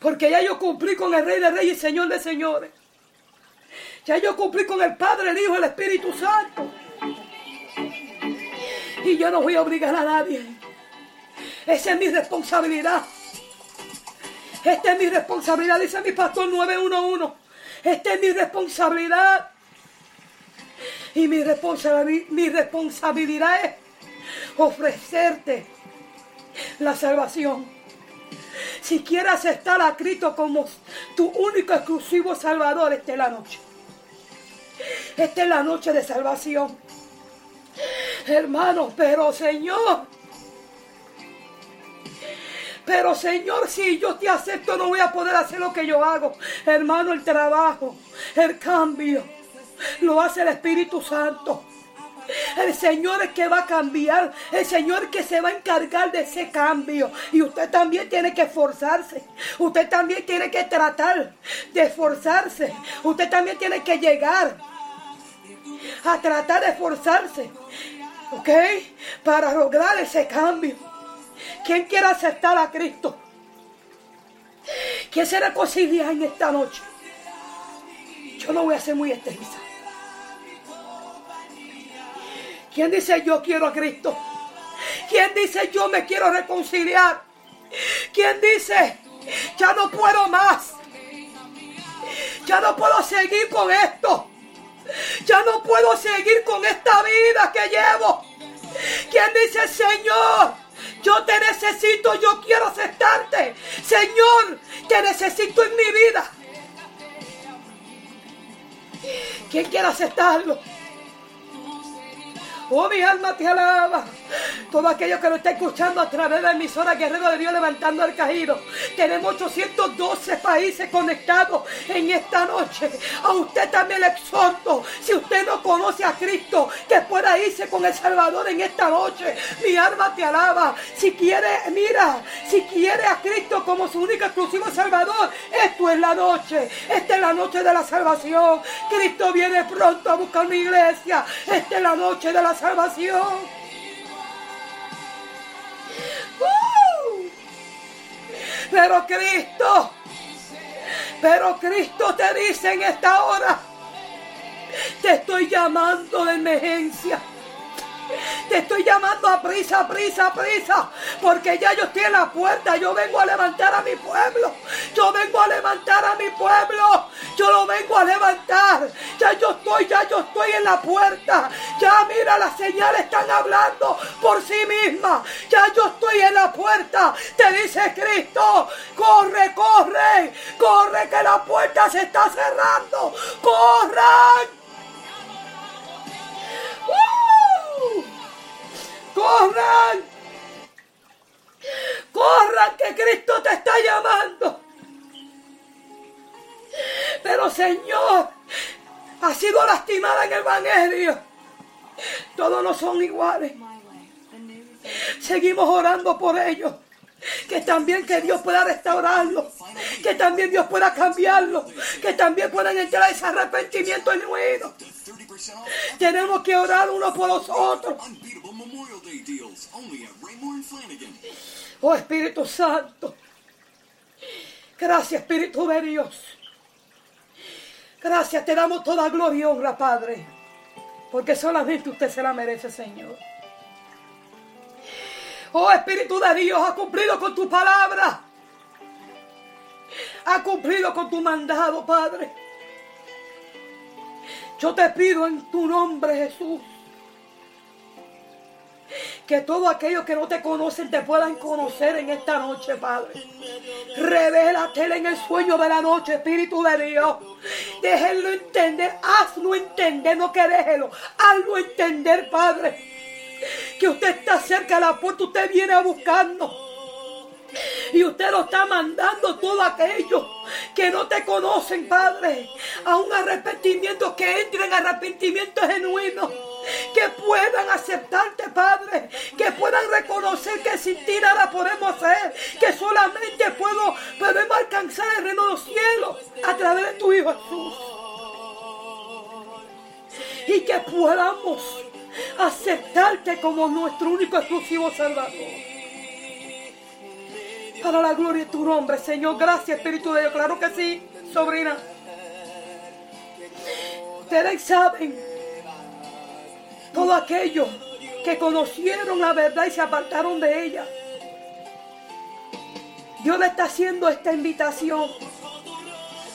Porque ya yo cumplí con el Rey de Reyes y Señor de Señores. Ya yo cumplí con el Padre, el Hijo el Espíritu Santo. Y yo no voy a obligar a nadie. Esa es mi responsabilidad. Esta es mi responsabilidad, dice mi pastor 911. Esta es mi responsabilidad. Y mi, mi responsabilidad es ofrecerte la salvación. Si quieres aceptar a Cristo como tu único exclusivo Salvador, esta es la noche. Esta es la noche de salvación. Hermano, pero Señor, pero Señor, si yo te acepto, no voy a poder hacer lo que yo hago. Hermano, el trabajo, el cambio, lo hace el Espíritu Santo. El Señor es que va a cambiar. El Señor que se va a encargar de ese cambio. Y usted también tiene que esforzarse. Usted también tiene que tratar de esforzarse. Usted también tiene que llegar a tratar de esforzarse. ¿Ok? Para lograr ese cambio. ¿Quién quiere aceptar a Cristo? ¿Quién se reconcilia en esta noche? Yo no voy a ser muy extensa. ¿Quién dice yo quiero a Cristo? ¿Quién dice yo me quiero reconciliar? ¿Quién dice ya no puedo más? Ya no puedo seguir con esto. Ya no puedo seguir con esta vida que llevo. ¿Quién dice, Señor, yo te necesito, yo quiero aceptarte. Señor, te necesito en mi vida. ¿Quién quiere aceptarlo? Oh, mi alma te alaba. Todo aquello que lo está escuchando a través de la emisora Guerrero de Dios levantando el caído. Tenemos 812 países conectados en esta noche. A usted también le exhorto. Si usted no conoce a Cristo, que pueda irse con el Salvador en esta noche. Mi alma te alaba. Si quiere, mira, si quiere a Cristo como su único exclusivo Salvador, esto es la noche. Esta es la noche de la salvación. Cristo viene pronto a buscar mi iglesia. Esta es la noche de la salvación. Pero Cristo, pero Cristo te dice en esta hora, te estoy llamando de emergencia. Te estoy llamando a prisa, prisa, prisa. Porque ya yo estoy en la puerta. Yo vengo a levantar a mi pueblo. Yo vengo a levantar a mi pueblo. Yo lo vengo a levantar. Ya yo estoy, ya yo estoy en la puerta. Ya mira, las señales están hablando por sí mismas. Ya yo estoy en la puerta. Te dice Cristo, corre, corre. Corre que la puerta se está cerrando. Corran. Corran. Corran que Cristo te está llamando. Pero Señor, ha sido lastimada en el Evangelio. Todos no son iguales. Seguimos orando por ellos. Que también que Dios pueda restaurarlo. Que también Dios pueda cambiarlo. Que también puedan entrar ese arrepentimiento genuino. Tenemos que orar uno por los otros. Oh Espíritu Santo. Gracias Espíritu de Dios. Gracias, te damos toda gloria y honra, Padre. Porque solamente usted se la merece, Señor. Oh Espíritu de Dios, ha cumplido con tu palabra. Ha cumplido con tu mandado, Padre. Yo te pido en tu nombre, Jesús, que todos aquellos que no te conocen te puedan conocer en esta noche, Padre. Revélatele en el sueño de la noche, Espíritu de Dios. Déjenlo entender, hazlo entender, no que déjelo, hazlo entender, Padre. Que usted está cerca de la puerta, usted viene a buscarnos. Y usted lo está mandando todo aquello que no te conocen, Padre, a un arrepentimiento, que entren en arrepentimiento genuino. Que puedan aceptarte, Padre. Que puedan reconocer que sin ti nada podemos hacer. Que solamente puedo, podemos alcanzar el reino de los cielos a través de tu Hijo Jesús. Y que podamos aceptarte como nuestro único exclusivo Salvador. Para la gloria de tu nombre, Señor. Gracias, Espíritu de Dios. Claro que sí, sobrina. Ustedes saben todo aquello que conocieron la verdad y se apartaron de ella. Dios le está haciendo esta invitación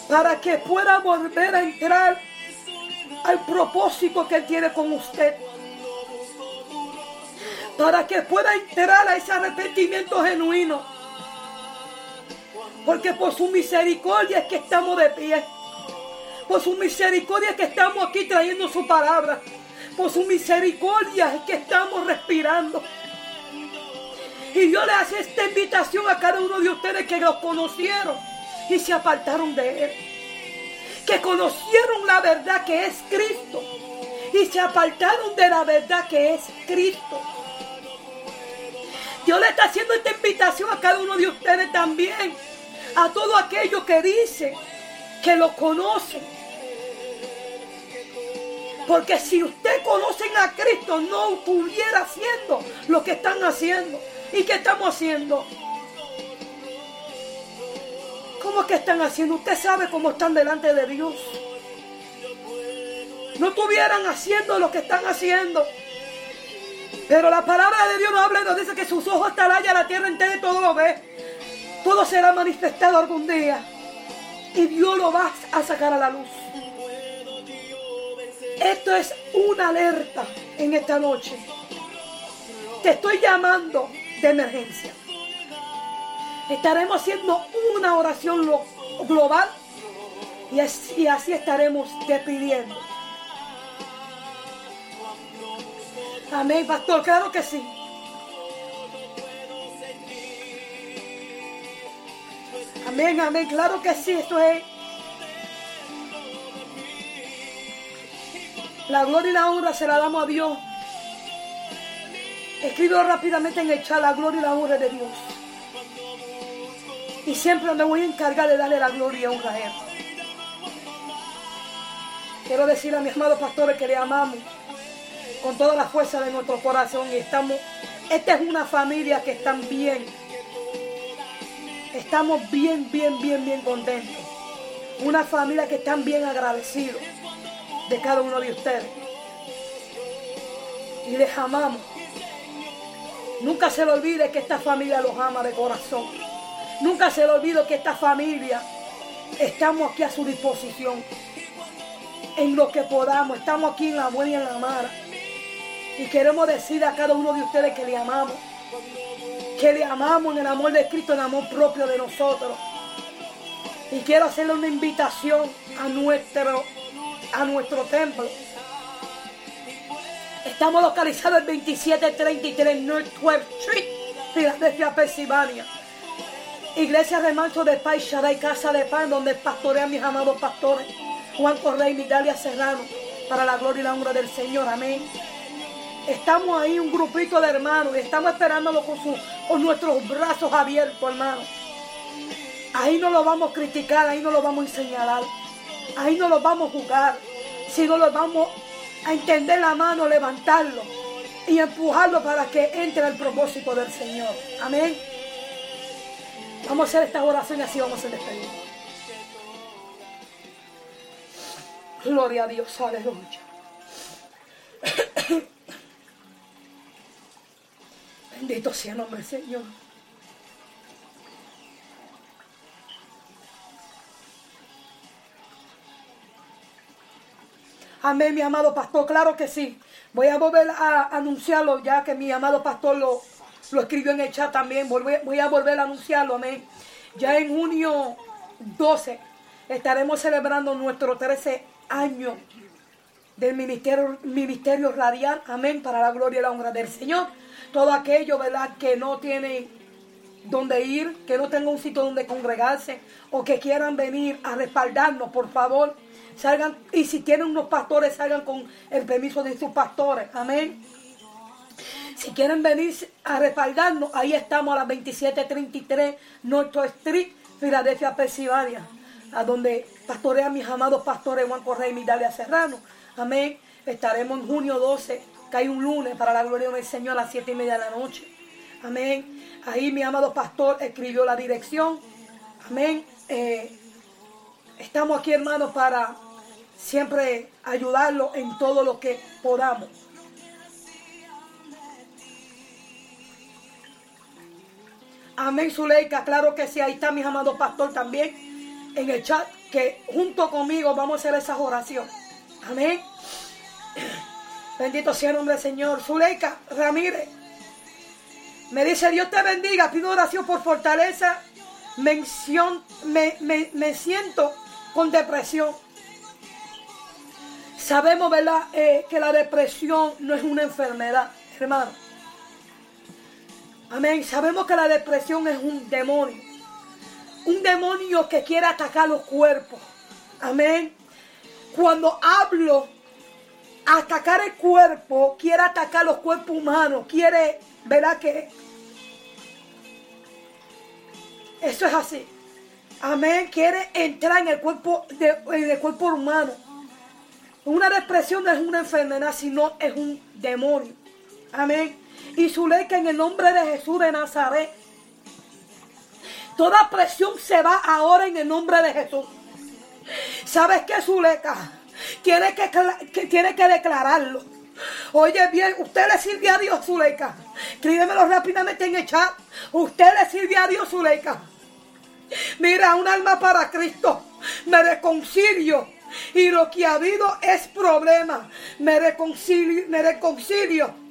para que pueda volver a entrar al propósito que Él tiene con usted. Para que pueda entrar a ese arrepentimiento genuino. Porque por su misericordia es que estamos de pie. Por su misericordia es que estamos aquí trayendo su palabra. Por su misericordia es que estamos respirando. Y Dios le hace esta invitación a cada uno de ustedes que los conocieron y se apartaron de Él. Que conocieron la verdad que es Cristo y se apartaron de la verdad que es Cristo. Dios le está haciendo esta invitación a cada uno de ustedes también. A todo aquello que dice que lo conocen porque si usted conocen a Cristo, no estuviera haciendo lo que están haciendo. ¿Y qué estamos haciendo? ¿Cómo es que están haciendo? Usted sabe cómo están delante de Dios. No estuvieran haciendo lo que están haciendo. Pero la palabra de Dios nos habla y nos dice que sus ojos allá, la tierra entera y todo lo ve. Todo será manifestado algún día. Y Dios lo va a sacar a la luz. Esto es una alerta en esta noche. Te estoy llamando de emergencia. Estaremos haciendo una oración global y así, así estaremos despidiendo. Amén, pastor, claro que sí. Amén, amén, claro que sí, esto es La gloria y la honra se la damos a Dios. Escribo rápidamente en el chat la gloria y la honra de Dios. Y siempre me voy a encargar de darle la gloria y honra a Él. Quiero decir a mis amados pastores que le amamos con toda la fuerza de nuestro corazón. Y estamos, esta es una familia que están bien. Estamos bien, bien, bien, bien contentos. Una familia que están bien agradecidos de cada uno de ustedes. Y les amamos. Nunca se le olvide que esta familia los ama de corazón. Nunca se le olvide que esta familia estamos aquí a su disposición. En lo que podamos. Estamos aquí en la buena y en la mala. Y queremos decir a cada uno de ustedes que le amamos. Que le amamos en el amor de Cristo, en el amor propio de nosotros. Y quiero hacerle una invitación a nuestro a nuestro templo. Estamos localizados en 2733 North 12 Street, Filadelfia, Pensilvania. Iglesia de Mancho de Paz, y Casa de Pan, donde pastorean mis amados pastores, Juan Correa y Mitalia Serrano, para la gloria y la honra del Señor. Amén. Estamos ahí, un grupito de hermanos, estamos esperándolo con, con nuestros brazos abiertos, hermanos. Ahí no lo vamos a criticar, ahí no lo vamos a señalar. Ahí no los vamos a jugar, sino los vamos a entender la mano, levantarlo y empujarlo para que entre al propósito del Señor. Amén. Vamos a hacer esta oración y así vamos a despedir. Gloria a Dios, aleluya. Bendito sea el nombre del Señor. Amén, mi amado pastor, claro que sí. Voy a volver a anunciarlo ya que mi amado pastor lo, lo escribió en el chat también. Voy, a volver a anunciarlo, amén. Ya en junio 12 estaremos celebrando nuestro 13 año del ministerio, ministerio radial, amén, para la gloria y la honra del Señor. Todo aquello, ¿verdad?, que no tienen donde ir, que no tengan un sitio donde congregarse o que quieran venir a respaldarnos, por favor, salgan, y si tienen unos pastores, salgan con el permiso de sus pastores. Amén. Si quieren venir a respaldarnos, ahí estamos a las 2733 North Street, Filadelfia, Pensilvania, a donde pastorean mis amados pastores Juan Correa y Midalia Serrano. Amén. Estaremos en junio 12, que hay un lunes para la gloria del Señor a las 7 y media de la noche. Amén. Ahí mi amado pastor escribió la dirección. Amén. Eh, estamos aquí, hermanos, para siempre ayudarlo en todo lo que podamos. Amén, Zuleika. Claro que sí. Ahí está mi amado pastor también en el chat. Que junto conmigo vamos a hacer esa oración. Amén. Bendito sea el nombre del Señor. Zuleika Ramírez. Me dice, Dios te bendiga. Pido oración por fortaleza. Mención, me, me, siento con depresión. Sabemos, ¿verdad?, eh, que la depresión no es una enfermedad, hermano. Amén. Sabemos que la depresión es un demonio. Un demonio que quiere atacar los cuerpos. Amén. Cuando hablo atacar el cuerpo, quiere atacar los cuerpos humanos, quiere, ¿verdad que? Eso es así. Amén. Quiere entrar en el cuerpo, en el cuerpo humano. Una depresión no es una enfermedad, sino es un demonio. Amén y Zuleika en el nombre de Jesús de Nazaret. Toda presión se va ahora en el nombre de Jesús. ¿Sabes qué, Zuleika? Tiene que, tiene que declararlo. Oye bien, usted le sirve a Dios, Zuleika. Escríbemelo rápidamente en el chat. Usted le sirve a Dios, Zuleika. Mira, un alma para Cristo. Me reconcilio. Y lo que ha habido es problema. Me reconcilio. Me reconcilio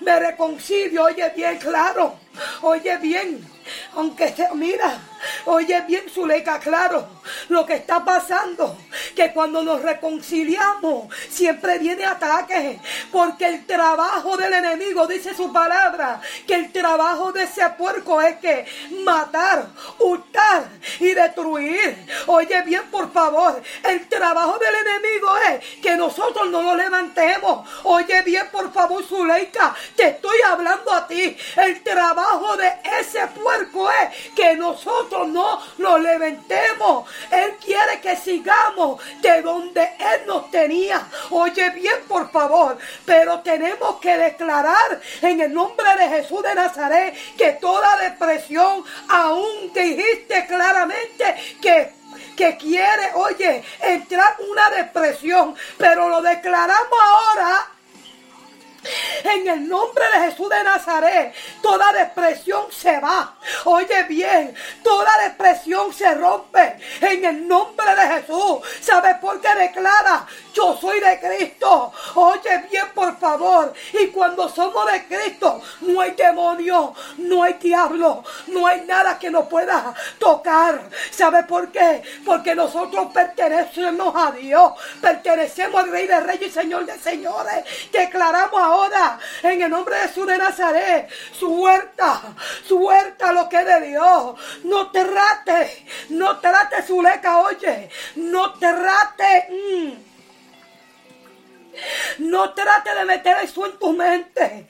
me reconcilio, oye bien claro, oye bien, aunque se mira, oye bien Zuleika, claro, lo que está pasando, que cuando nos reconciliamos siempre viene ataque, porque el trabajo del enemigo, dice su palabra, que el trabajo de ese puerco es que matar, hurtar y destruir. Oye bien, por favor, el trabajo del enemigo es que nosotros no lo levantemos. Oye bien, por favor, Zuleika, te estoy hablando a ti. El trabajo de ese puerco es que nosotros no lo levantemos. Él quiere que sigamos de donde Él nos tenía. Oye bien, por favor, pero tenemos que declarar en el nombre de Jesús de Nazaret que toda depresión, aún dijiste claramente que que quiere, oye, entrar una depresión, pero lo declaramos ahora en el nombre de Jesús de Nazaret, toda depresión se va. Oye bien, toda depresión se rompe en el nombre de Jesús. ¿Sabes por qué declara? Yo soy de Cristo. Oye bien, por favor. Y cuando somos de Cristo, no hay demonio, no hay diablo, no hay nada que nos pueda tocar. ¿Sabes por qué? Porque nosotros pertenecemos a Dios. Pertenecemos al Rey de Reyes y Señor de Señores. Declaramos ahora en el nombre de Jesús de Nazaret, suelta, suelta lo que es de Dios. No te rate, no trate su leca, oye, no te rate. Mm. No trate de meter eso en tu mente.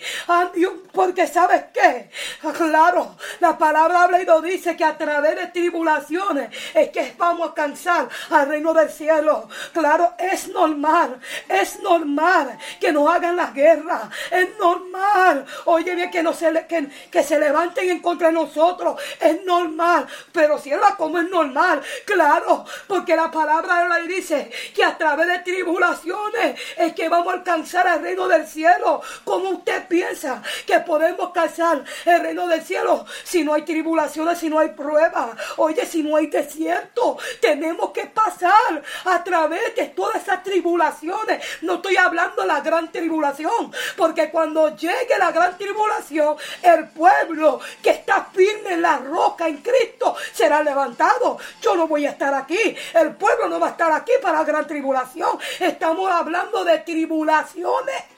Porque sabes qué. Claro, la palabra habla y lo dice que a través de tribulaciones es que vamos a alcanzar al reino del cielo. Claro, es normal. Es normal que nos hagan la guerra. Es normal. Oye bien, que, se, que, se levanten en contra de nosotros. Es normal. Pero si era como es normal. Claro, porque la palabra habla y dice que a través de tribulaciones es que vamos a alcanzar el reino del cielo. ¿Cómo usted piensa que podemos alcanzar el reino del cielo si no hay tribulaciones, si no hay pruebas? Oye, si no hay desierto, tenemos que pasar a través de todas esas tribulaciones. No estoy hablando de la gran tribulación, porque cuando llegue la gran tribulación, el pueblo que está la roca en Cristo será levantado. Yo no voy a estar aquí. El pueblo no va a estar aquí para la gran tribulación. Estamos hablando de tribulaciones.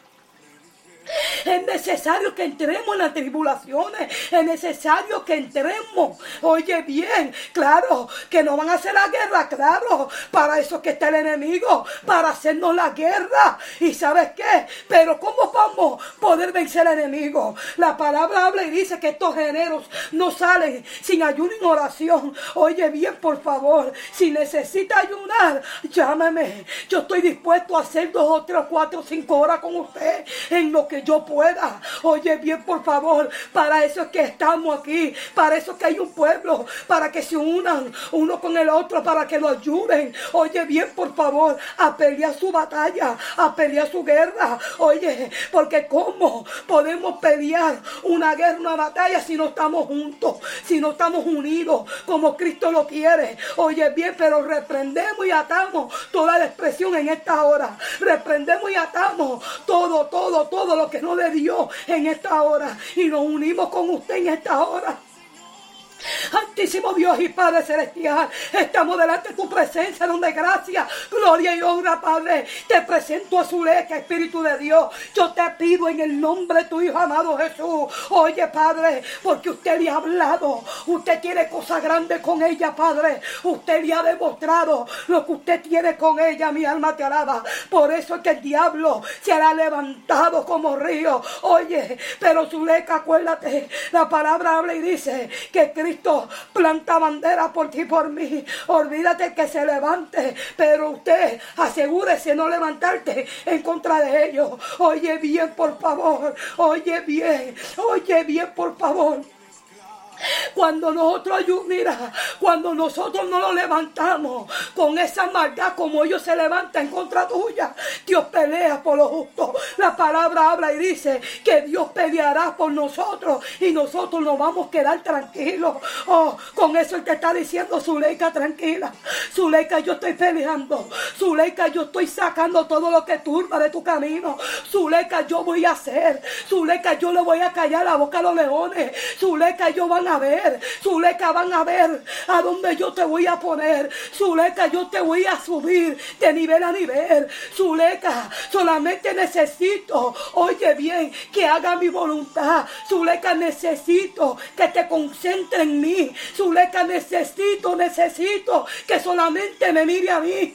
Es necesario que entremos en las tribulaciones. Es necesario que entremos. Oye bien, claro, que no van a hacer la guerra, claro. Para eso que está el enemigo, para hacernos la guerra. ¿Y sabes qué? Pero ¿cómo vamos a poder vencer al enemigo? La palabra habla y dice que estos géneros no salen sin ayuno y oración. Oye bien, por favor, si necesita ayunar, llámeme. Yo estoy dispuesto a hacer dos o tres, cuatro, cinco horas con usted en lo que yo pueda. Oye bien, por favor, para eso es que estamos aquí, para eso es que hay un pueblo, para que se unan uno con el otro, para que lo ayuden. Oye bien, por favor, a pelear su batalla, a pelear su guerra. Oye, porque ¿cómo podemos pelear una guerra, una batalla si no estamos juntos, si no estamos unidos como Cristo lo quiere? Oye bien, pero reprendemos y atamos toda la expresión en esta hora. Reprendemos y atamos todo, todo, todo lo que no le dio en esta hora. Y nos unimos con usted en esta hora. Altísimo Dios y Padre Celestial, estamos delante de tu presencia, donde gracia, gloria y honra, Padre. Te presento a su leca, Espíritu de Dios. Yo te pido en el nombre de tu Hijo amado Jesús. Oye, Padre, porque usted le ha hablado. Usted tiene cosas grandes con ella, Padre. Usted le ha demostrado lo que usted tiene con ella. Mi alma te alaba. Por eso es que el diablo se ha levantado como río. Oye, pero su leca, acuérdate, la palabra habla y dice que Cristo Cristo planta bandera por ti por mí. Olvídate que se levante, pero usted asegúrese no levantarte en contra de ellos. Oye bien, por favor. Oye bien. Oye bien, por favor. Cuando nosotros, mira, cuando nosotros no lo levantamos con esa maldad como ellos se levantan en contra tuya, Dios pelea por los justos. La palabra habla y dice que Dios peleará por nosotros y nosotros nos vamos a quedar tranquilos. Oh, con eso el que está diciendo, Zuleika, tranquila. Zuleika, yo estoy peleando. Zuleika, yo estoy sacando todo lo que turba de tu camino. Zuleika, yo voy a hacer. Zuleika, yo le voy a callar la boca a los leones. Zuleika, yo van a ver, Zuleika van a ver a dónde yo te voy a poner. Zuleika, yo te voy a subir de nivel a nivel. Zuleika, solamente necesito, oye bien, que haga mi voluntad. Zuleika, necesito que te concentre en mí. Zuleika, necesito, necesito que solamente me mire a mí.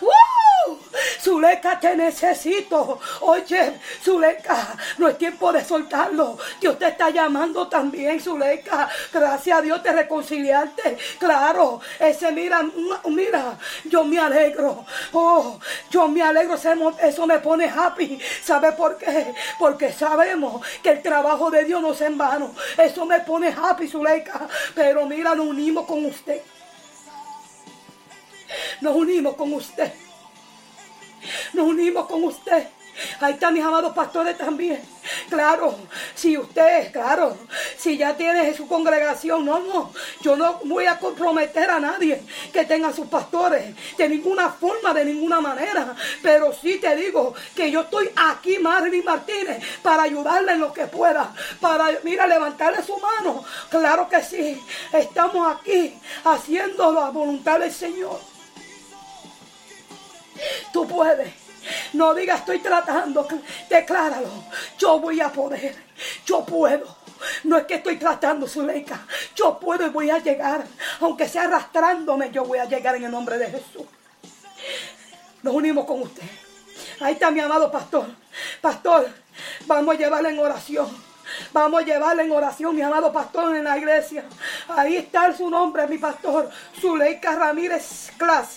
¡Woo! Zuleika, te necesito. Oye, Zuleika, no es tiempo de soltarlo. Dios te está llamando también, Zuleika. Gracias a Dios te reconciliarte. Claro, ese mira, mira, yo me alegro. Oh, yo me alegro. Eso me pone happy. ¿Sabe por qué? Porque sabemos que el trabajo de Dios no es en vano. Eso me pone happy, Zuleika. Pero mira, nos unimos con usted nos unimos con usted. Nos unimos con usted. Ahí están mis amados pastores también. Claro, si usted, claro, si ya tiene su congregación, no, no, yo no voy a comprometer a nadie que tenga sus pastores de ninguna forma, de ninguna manera. Pero sí te digo que yo estoy aquí, Marilyn Martínez, para ayudarle en lo que pueda, para, mira, levantarle su mano. Claro que sí, estamos aquí haciendo la voluntad del Señor. Tú puedes. No digas estoy tratando. Decláralo. Yo voy a poder. Yo puedo. No es que estoy tratando, Zuleika. Yo puedo y voy a llegar. Aunque sea arrastrándome, yo voy a llegar en el nombre de Jesús. Nos unimos con usted. Ahí está mi amado pastor. Pastor, vamos a llevarle en oración. Vamos a llevarle en oración, mi amado pastor, en la iglesia. Ahí está su nombre, mi pastor. Zuleika Ramírez Clas.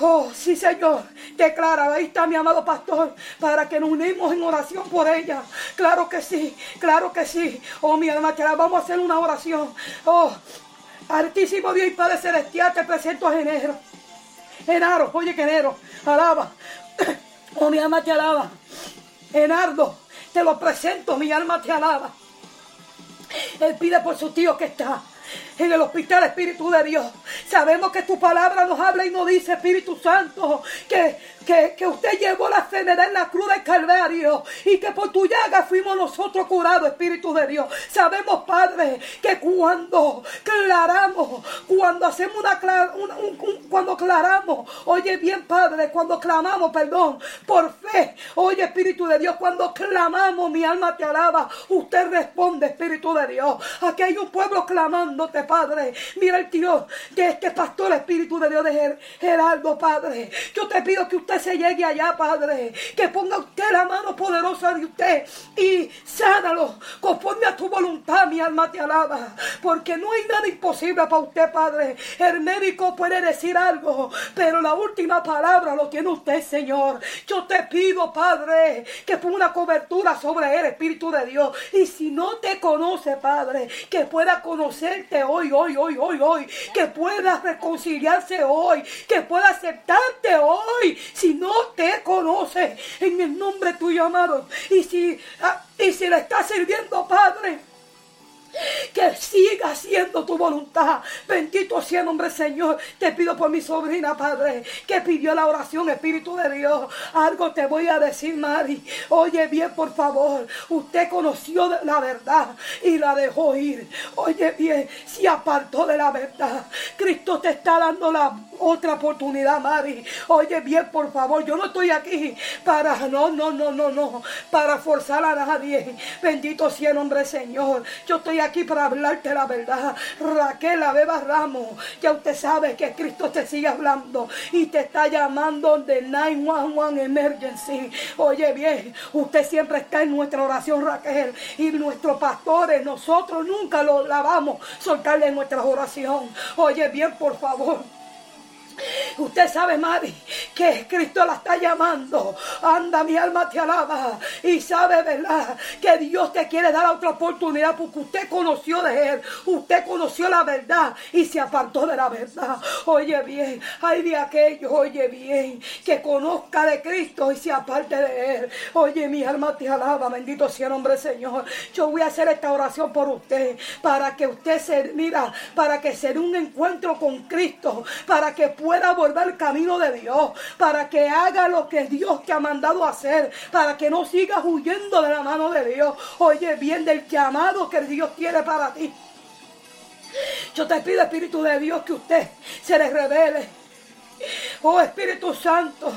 Oh, sí, Señor. Declara, ahí está mi amado pastor, para que nos unimos en oración por ella. Claro que sí, claro que sí. Oh, mi alma, que vamos a hacer una oración. Oh, Altísimo Dios y Padre Celestial, te presento a Genero. Genaro, oye, Genero, alaba. Oh, mi alma te alaba. Genardo, te lo presento, mi alma te alaba. Él pide por su tío que está en el hospital, Espíritu de Dios. Sabemos que tu palabra nos habla y nos dice, Espíritu Santo, que, que, usted llevó la enfermedad en la cruz del Calvario y que por tu llaga fuimos nosotros curados, Espíritu de Dios. Sabemos, Padre, que cuando claramos, cuando hacemos una, cuando claramos, oye bien, Padre, cuando clamamos, perdón, por fe, oye, Espíritu de Dios, cuando clamamos, mi alma te alaba, usted responde, Espíritu de Dios. Aquí hay un pueblo clamándote, Padre. Mira el Dios de este pastor, Espíritu de Dios de Geraldo, Padre. Yo te pido que usted se llegue allá, Padre. Que ponga usted la mano poderosa de usted y sánalo conforme a tu voluntad, mi alma te alaba. Porque no hay nada imposible para usted, Padre. El médico puede decir algo, pero la última palabra lo tiene usted, Señor. Yo te pido, Padre, que ponga una cobertura sobre él, Espíritu de Dios. Y si no te conoce, Padre, que pueda conocerte hoy, hoy, hoy, hoy, hoy. Que pueda reconciliarse hoy. Que pueda aceptarte hoy. Si no te conoce, en el nombre tuyo, amado. Y si, ah, y si le está sirviendo, Padre que siga haciendo tu voluntad. Bendito sea el nombre Señor. Te pido por mi sobrina, Padre, que pidió la oración, Espíritu de Dios. Algo te voy a decir, Mari. Oye bien, por favor. Usted conoció la verdad y la dejó ir. Oye bien, se apartó de la verdad. Cristo te está dando la otra oportunidad, Mari. Oye bien, por favor. Yo no estoy aquí para, no, no, no, no, no, para forzar a nadie. Bendito sea el nombre Señor. Yo estoy aquí para hablarte la verdad. Raquel Beba Ramos, ya usted sabe que Cristo te sigue hablando y te está llamando de 911 Emergency. Oye bien, usted siempre está en nuestra oración, Raquel, y nuestros pastores, nosotros nunca lo lavamos soltarle en nuestra oración. Oye bien, por favor. Usted sabe, Mari, que Cristo la está llamando. Anda, mi alma te alaba. Y sabe, ¿verdad? Que Dios te quiere dar otra oportunidad porque usted conoció de Él. Usted conoció la verdad y se apartó de la verdad. Oye bien, hay de aquellos, oye bien, que conozca de Cristo y se aparte de Él. Oye, mi alma te alaba. Bendito sea el nombre Señor. Yo voy a hacer esta oración por usted. Para que usted se, mira, para que sea un encuentro con Cristo. Para que pueda volver al camino de Dios, para que haga lo que Dios te ha mandado hacer, para que no sigas huyendo de la mano de Dios. Oye bien del llamado que Dios tiene para ti. Yo te pido, Espíritu de Dios, que usted se le revele. Oh Espíritu Santo,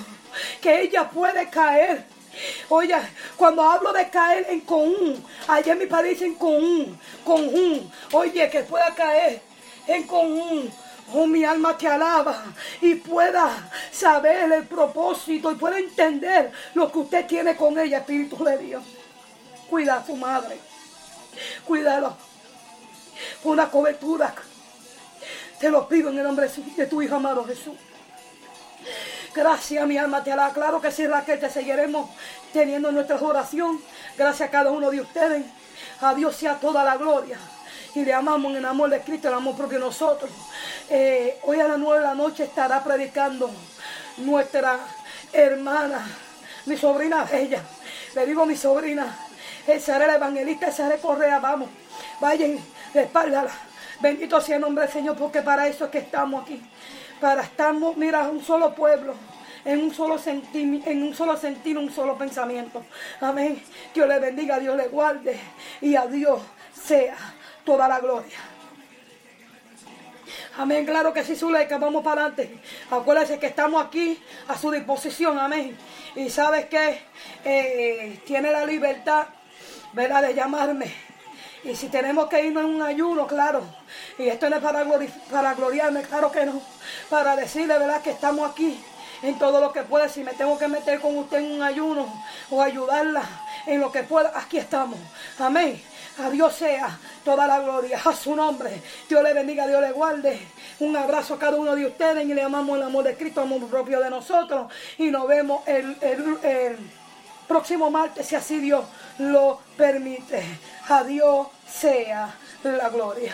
que ella puede caer. Oye, cuando hablo de caer en común, allá en mi país en común, común. Oye, que pueda caer en común Oh, mi alma te alaba y pueda saber el propósito y pueda entender lo que usted tiene con ella, Espíritu de Dios. Cuida a su madre. Cuídalo. Una cobertura. Te lo pido en el nombre de tu Hijo amado Jesús. Gracias, mi alma te alaba. Claro que sí, Raquel, te seguiremos teniendo nuestra oración. Gracias a cada uno de ustedes. A Dios sea toda la gloria y le amamos en el amor de Cristo, el amor propio de nosotros. Eh, hoy a las nueve de la noche estará predicando nuestra hermana, mi sobrina bella. Le digo mi sobrina, será la evangelista, será Correa, vamos, vayan, espáldala. Bendito sea el nombre del Señor, porque para eso es que estamos aquí. Para estar, mira, un solo pueblo en un solo sentir, en un solo sentir, un solo pensamiento. Amén. Dios le bendiga, Dios le guarde y a Dios sea toda la gloria. Amén, claro que sí, Zuleika, vamos para adelante. Acuérdense que estamos aquí a su disposición, amén. Y sabes que eh, tiene la libertad, ¿verdad?, de llamarme. Y si tenemos que irnos en un ayuno, claro. Y esto no es para, para gloriarme, claro que no. Para decirle, ¿verdad?, que estamos aquí en todo lo que pueda. Si me tengo que meter con usted en un ayuno o ayudarla en lo que pueda, aquí estamos. Amén. A Dios sea toda la gloria. A su nombre. Dios le bendiga, Dios le guarde. Un abrazo a cada uno de ustedes y le amamos el amor de Cristo, amor propio de nosotros. Y nos vemos el, el próximo martes, si así Dios lo permite. A Dios sea la gloria.